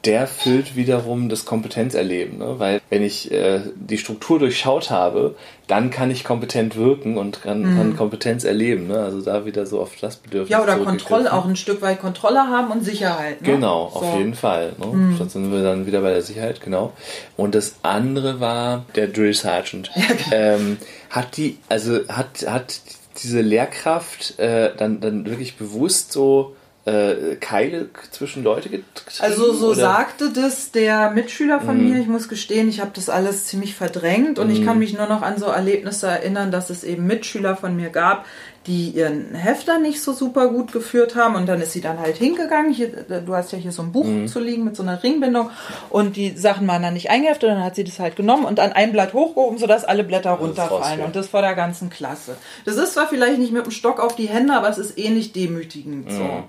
der füllt wiederum das Kompetenzerleben, ne? weil wenn ich äh, die Struktur durchschaut habe, dann kann ich kompetent wirken und kann, mhm. kann Kompetenz erleben. Ne? Also da wieder so auf das Bedürfnis. Ja, oder Kontrolle, auch ein Stück weit Kontrolle haben und Sicherheit. Ne? Genau, so. auf jeden Fall. Ne? Mhm. Sonst sind wir dann wieder bei der Sicherheit, genau. Und das andere war der Drill Sergeant. Ja, genau. ähm, hat die, also hat, hat diese Lehrkraft äh, dann, dann wirklich bewusst so äh, Keile zwischen Leute getrieben? Also so oder? sagte das der Mitschüler von mm. mir. Ich muss gestehen, ich habe das alles ziemlich verdrängt und mm. ich kann mhm. mich nur noch an so Erlebnisse erinnern, dass es eben Mitschüler von mir gab, die ihren Hefter nicht so super gut geführt haben und dann ist sie dann halt hingegangen. Hier, du hast ja hier so ein Buch mhm. zu liegen mit so einer Ringbindung und die Sachen waren dann nicht eingeheftet und dann hat sie das halt genommen und an ein Blatt hochgehoben, sodass alle Blätter runterfallen und das vor der ganzen Klasse. Das ist zwar vielleicht nicht mit dem Stock auf die Hände, aber es ist ähnlich demütigend mhm. so.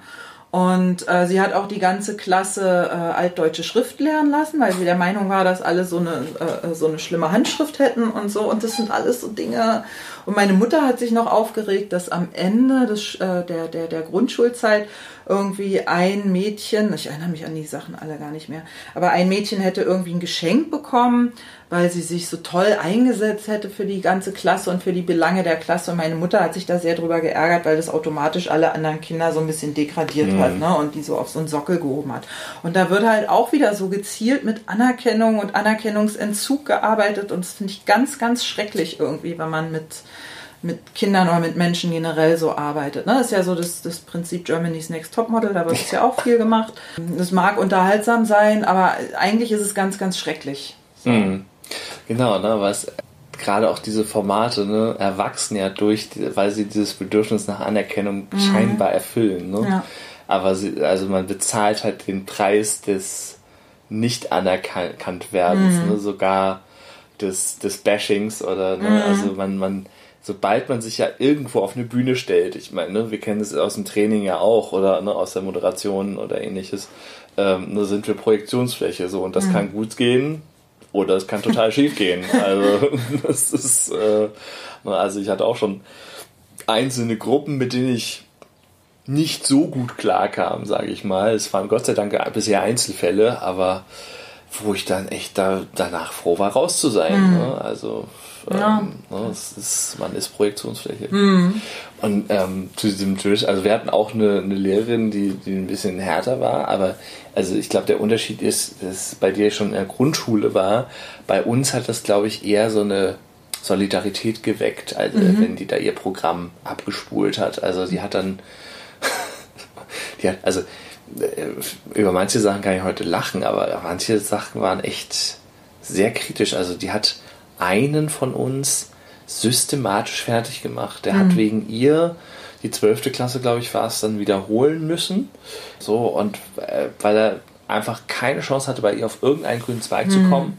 Und äh, sie hat auch die ganze Klasse äh, altdeutsche Schrift lernen lassen, weil sie der Meinung war, dass alle so eine, äh, so eine schlimme Handschrift hätten und so. Und das sind alles so Dinge. Und meine Mutter hat sich noch aufgeregt, dass am Ende des, äh, der, der, der Grundschulzeit irgendwie ein Mädchen, ich erinnere mich an die Sachen alle gar nicht mehr, aber ein Mädchen hätte irgendwie ein Geschenk bekommen, weil sie sich so toll eingesetzt hätte für die ganze Klasse und für die Belange der Klasse. Und meine Mutter hat sich da sehr drüber geärgert, weil das automatisch alle anderen Kinder so ein bisschen degradiert mhm. hat ne? und die so auf so einen Sockel gehoben hat. Und da wird halt auch wieder so gezielt mit Anerkennung und Anerkennungsentzug gearbeitet und das finde ich ganz, ganz schrecklich irgendwie, wenn man mit mit Kindern oder mit Menschen generell so arbeitet. Ne? Das ist ja so das, das Prinzip Germany's Next Topmodel, da wird es ja auch viel gemacht. Das mag unterhaltsam sein, aber eigentlich ist es ganz, ganz schrecklich. So. Mhm. Genau, ne, was gerade auch diese Formate ne, erwachsen ja durch, weil sie dieses Bedürfnis nach Anerkennung mhm. scheinbar erfüllen. Ne? Ja. Aber sie, also man bezahlt halt den Preis des nicht anerkannt werdens, mhm. ne? sogar des, des Bashings oder ne? Mhm. also man, man sobald man sich ja irgendwo auf eine Bühne stellt, ich meine, ne, wir kennen das aus dem Training ja auch oder ne, aus der Moderation oder ähnliches, ähm, ne, sind wir Projektionsfläche so und das mhm. kann gut gehen oder es kann total schief gehen. Also das ist, äh, also ich hatte auch schon einzelne Gruppen, mit denen ich nicht so gut klarkam, sage ich mal. Es waren Gott sei Dank bisher Einzelfälle, aber wo ich dann echt da, danach froh war, raus zu sein. Mhm. Ne? Also ja. Ähm, ne, ist, man ist Projektionsfläche. Mhm. Und ähm, zu diesem Jewish, also wir hatten auch eine, eine Lehrerin, die, die ein bisschen härter war, aber also ich glaube, der Unterschied ist, dass bei dir schon in der Grundschule war. Bei uns hat das, glaube ich, eher so eine Solidarität geweckt, also mhm. wenn die da ihr Programm abgespult hat. Also die hat dann, die hat, also äh, über manche Sachen kann ich heute lachen, aber manche Sachen waren echt sehr kritisch. Also die hat einen von uns systematisch fertig gemacht. Der mhm. hat wegen ihr die zwölfte Klasse, glaube ich, war es, dann wiederholen müssen. So, und äh, weil er einfach keine Chance hatte, bei ihr auf irgendeinen grünen Zweig mhm. zu kommen.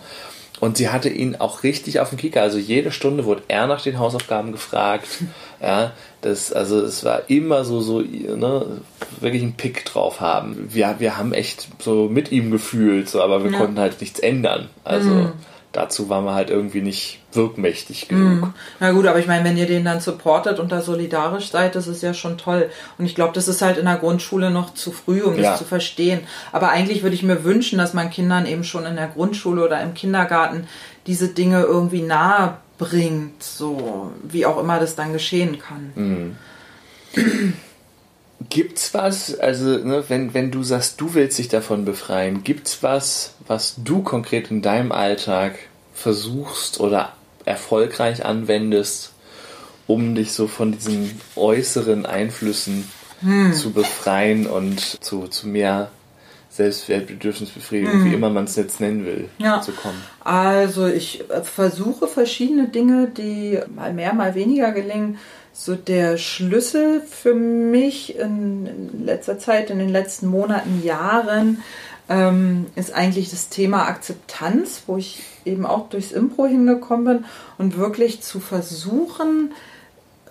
Und sie hatte ihn auch richtig auf dem Kicker. Also jede Stunde wurde er nach den Hausaufgaben gefragt. Ja, das, also es war immer so, so, ne, wirklich einen Pick drauf haben. Wir, wir haben echt so mit ihm gefühlt, so, aber wir ja. konnten halt nichts ändern. Also, mhm dazu waren wir halt irgendwie nicht wirkmächtig genug. Mm. Na gut, aber ich meine, wenn ihr den dann supportet und da solidarisch seid, das ist ja schon toll. Und ich glaube, das ist halt in der Grundschule noch zu früh, um ja. das zu verstehen. Aber eigentlich würde ich mir wünschen, dass man Kindern eben schon in der Grundschule oder im Kindergarten diese Dinge irgendwie nahe bringt, so wie auch immer das dann geschehen kann. Mm. Gibt's was, also ne, wenn, wenn du sagst, du willst dich davon befreien, gibt's was, was du konkret in deinem Alltag versuchst oder erfolgreich anwendest, um dich so von diesen äußeren Einflüssen hm. zu befreien und zu, zu mehr Selbstwertbedürfnisbefriedigung, hm. wie immer man es jetzt nennen will, ja. zu kommen? Also ich versuche verschiedene Dinge, die mal mehr, mal weniger gelingen, so der Schlüssel für mich in letzter Zeit, in den letzten Monaten, Jahren, ähm, ist eigentlich das Thema Akzeptanz, wo ich eben auch durchs Impro hingekommen bin und wirklich zu versuchen,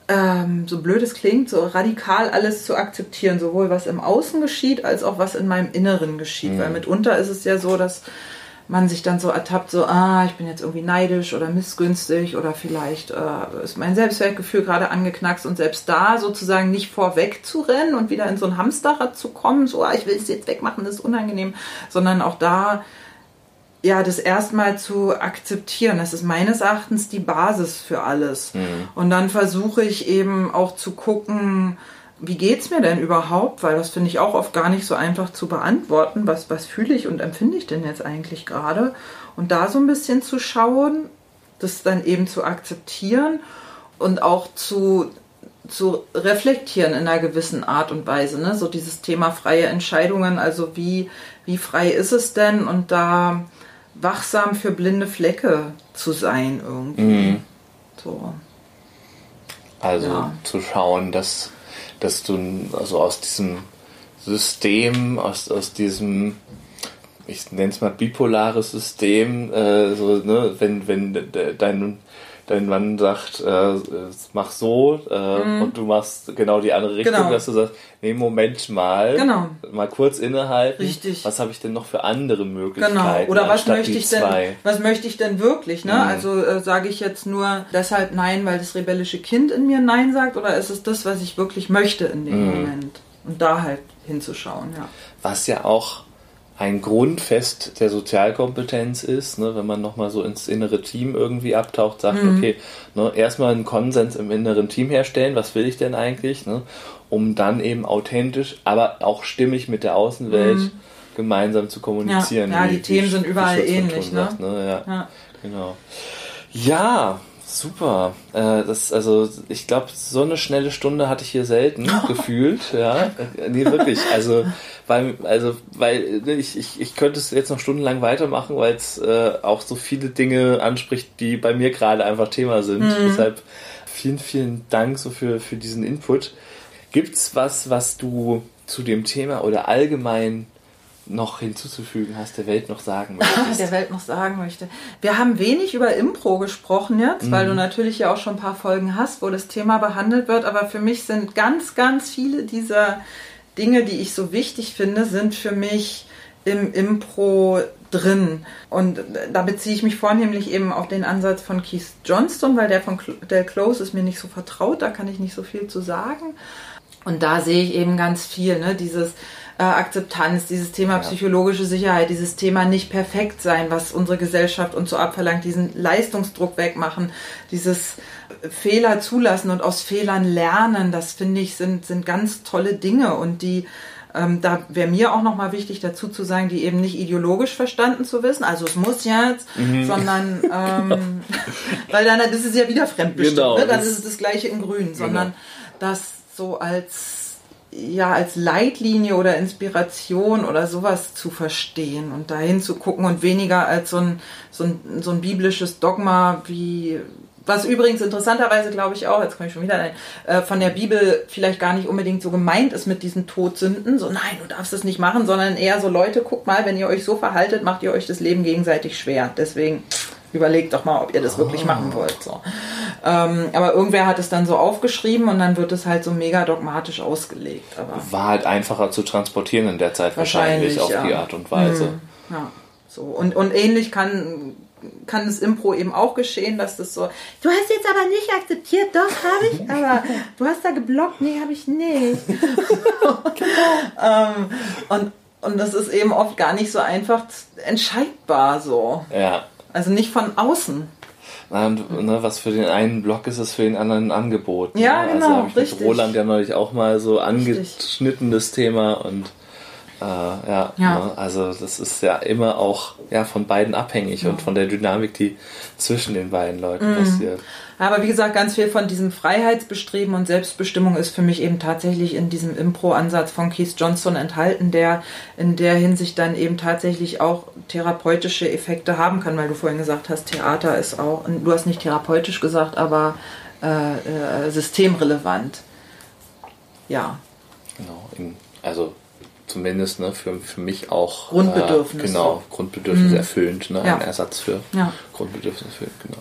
ähm, so blöd es klingt, so radikal alles zu akzeptieren, sowohl was im Außen geschieht, als auch was in meinem Inneren geschieht. Mhm. Weil mitunter ist es ja so, dass man sich dann so ertappt, so, ah, ich bin jetzt irgendwie neidisch oder missgünstig oder vielleicht äh, ist mein Selbstwertgefühl gerade angeknackst und selbst da sozusagen nicht vorweg zu rennen und wieder in so ein Hamsterrad zu kommen, so, ah, ich will es jetzt wegmachen, das ist unangenehm, sondern auch da ja, das erstmal zu akzeptieren. Das ist meines Erachtens die Basis für alles. Mhm. Und dann versuche ich eben auch zu gucken, wie geht's mir denn überhaupt? Weil das finde ich auch oft gar nicht so einfach zu beantworten. Was, was fühle ich und empfinde ich denn jetzt eigentlich gerade? Und da so ein bisschen zu schauen, das dann eben zu akzeptieren und auch zu, zu reflektieren in einer gewissen Art und Weise. Ne? So dieses Thema freie Entscheidungen, also wie, wie frei ist es denn? Und da wachsam für blinde Flecke zu sein irgendwie. Mhm. So. Also ja. zu schauen, dass dass du also aus diesem System, aus, aus diesem, ich nenne es mal bipolares System, äh, so, ne, wenn, wenn dein, dein Mann sagt, äh, mach so äh, mhm. und du machst genau die andere Richtung, genau. dass du sagst, nee, Moment mal, genau. mal kurz innehalten. Richtig. Was habe ich denn noch für andere Möglichkeiten? Genau. Oder was möchte ich denn, was möchte ich denn wirklich? Ne? Mhm. Also äh, sage ich jetzt nur deshalb Nein, weil das rebellische Kind in mir Nein sagt, oder ist es das, was ich wirklich möchte in dem mhm. Moment? Und da halt hinzuschauen, ja. Was ja auch ein Grundfest der Sozialkompetenz ist, ne, wenn man nochmal so ins innere Team irgendwie abtaucht, sagt, mhm. okay, ne, erstmal einen Konsens im inneren Team herstellen, was will ich denn eigentlich, ne, um dann eben authentisch, aber auch stimmig mit der Außenwelt mhm. gemeinsam zu kommunizieren. Ja, ja die Themen sind überall ähnlich. Ne? Sagt, ne? Ja, ja, genau. Ja, Super. Äh, das, also ich glaube, so eine schnelle Stunde hatte ich hier selten gefühlt. Ja, nee, wirklich. Also weil, also weil ne, ich, ich, ich könnte es jetzt noch stundenlang weitermachen, weil es äh, auch so viele Dinge anspricht, die bei mir gerade einfach Thema sind. Mhm. Deshalb vielen, vielen Dank so für für diesen Input. Gibt's was, was du zu dem Thema oder allgemein noch hinzuzufügen hast, der Welt noch sagen möchtest? der Welt noch sagen möchte. Wir haben wenig über Impro gesprochen jetzt, mhm. weil du natürlich ja auch schon ein paar Folgen hast, wo das Thema behandelt wird, aber für mich sind ganz, ganz viele dieser Dinge, die ich so wichtig finde, sind für mich im Impro drin. Und da beziehe ich mich vornehmlich eben auf den Ansatz von Keith Johnston, weil der von Del Close ist mir nicht so vertraut, da kann ich nicht so viel zu sagen. Und da sehe ich eben ganz viel, ne? dieses äh, Akzeptanz, dieses Thema ja. psychologische Sicherheit, dieses Thema nicht perfekt sein, was unsere Gesellschaft uns so abverlangt, diesen Leistungsdruck wegmachen, dieses Fehler zulassen und aus Fehlern lernen, das finde ich sind, sind ganz tolle Dinge und die ähm, da wäre mir auch nochmal wichtig dazu zu sagen, die eben nicht ideologisch verstanden zu wissen, also es muss jetzt, mhm. sondern ähm, weil dann das ist ja wieder fremdbestimmt, genau, ne? dann ist es das gleiche in Grün, sondern genau. das so als ja als Leitlinie oder Inspiration oder sowas zu verstehen und dahin zu gucken und weniger als so ein, so ein, so ein biblisches Dogma wie was übrigens interessanterweise, glaube ich auch, jetzt komme ich schon wieder ein, äh, von der Bibel vielleicht gar nicht unbedingt so gemeint ist mit diesen Todsünden. So, nein, du darfst es nicht machen, sondern eher so, Leute, guckt mal, wenn ihr euch so verhaltet, macht ihr euch das Leben gegenseitig schwer. Deswegen überlegt doch mal, ob ihr das oh. wirklich machen wollt. So. Ähm, aber irgendwer hat es dann so aufgeschrieben und dann wird es halt so mega dogmatisch ausgelegt. Aber War halt einfacher zu transportieren in der Zeit wahrscheinlich, wahrscheinlich auf ja. die Art und Weise. Hm, ja, so. Und, und ähnlich kann kann das Impro eben auch geschehen, dass das so, du hast jetzt aber nicht akzeptiert, doch, habe ich, aber du hast da geblockt, nee, habe ich nicht. ähm, und, und das ist eben oft gar nicht so einfach entscheidbar so. Ja. Also nicht von außen. Und, ne, was für den einen Block ist, ist für den anderen ein Angebot. Ja, ne? genau. Also habe ich richtig. mit Roland ja neulich auch mal so angeschnitten, das Thema. Und äh, ja, ja. Ne, also das ist ja immer auch ja, von beiden abhängig ja. und von der Dynamik, die zwischen den beiden Leuten mhm. passiert. Aber wie gesagt, ganz viel von diesem Freiheitsbestreben und Selbstbestimmung ist für mich eben tatsächlich in diesem Impro-Ansatz von Keith Johnson enthalten, der in der Hinsicht dann eben tatsächlich auch therapeutische Effekte haben kann, weil du vorhin gesagt hast, Theater ist auch, du hast nicht therapeutisch gesagt, aber äh, äh, systemrelevant. Ja. Genau, also zumindest ne, für, für mich auch Grundbedürfnisse. Äh, genau, Grundbedürfnisse mhm. erfüllend, ne, ja. ein Ersatz für ja. Grundbedürfnisse erfüllend, genau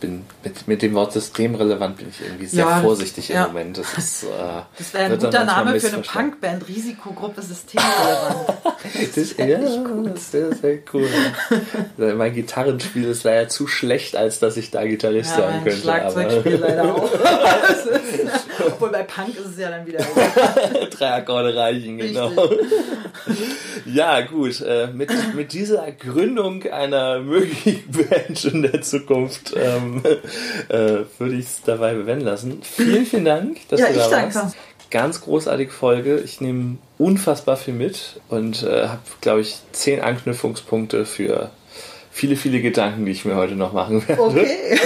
bin mit, mit dem Wort systemrelevant bin ich irgendwie sehr ja, vorsichtig ja. im Moment. Das, ist, äh, das wäre ein guter Name für eine Punkband, Risikogruppe systemrelevant. das, ja, das ist sehr, sehr cool. mein Gitarrenspiel, wäre ja zu schlecht, als dass ich da Gitarrist ja, sein könnte. Schlagzeugspiel leider auch. obwohl bei Punk ist es ja dann wieder Drei Akkorde reichen, genau. ja, gut. Äh, mit, mit dieser Gründung einer möglichen Band in der Zukunft ähm, äh, würde ich es dabei bewenden lassen. Vielen, vielen Dank, dass ja, du da ich warst. Danke. Ganz großartige Folge. Ich nehme unfassbar viel mit und äh, habe, glaube ich, zehn Anknüpfungspunkte für viele, viele Gedanken, die ich mir heute noch machen werde. Okay.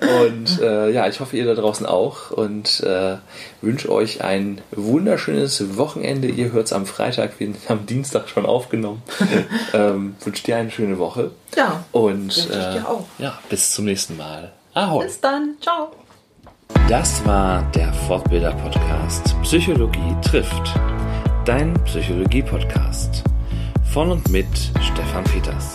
und äh, ja, ich hoffe, ihr da draußen auch und äh, wünsche euch ein wunderschönes Wochenende. Ihr hört es am Freitag, wir haben Dienstag schon aufgenommen. ähm, wünsche dir eine schöne Woche. Ja. Und ich dir äh, auch. ja, bis zum nächsten Mal. Ahoi. Bis dann. Ciao. Das war der Fortbilder-Podcast Psychologie trifft. Dein Psychologie-Podcast. Von und mit Stefan Peters.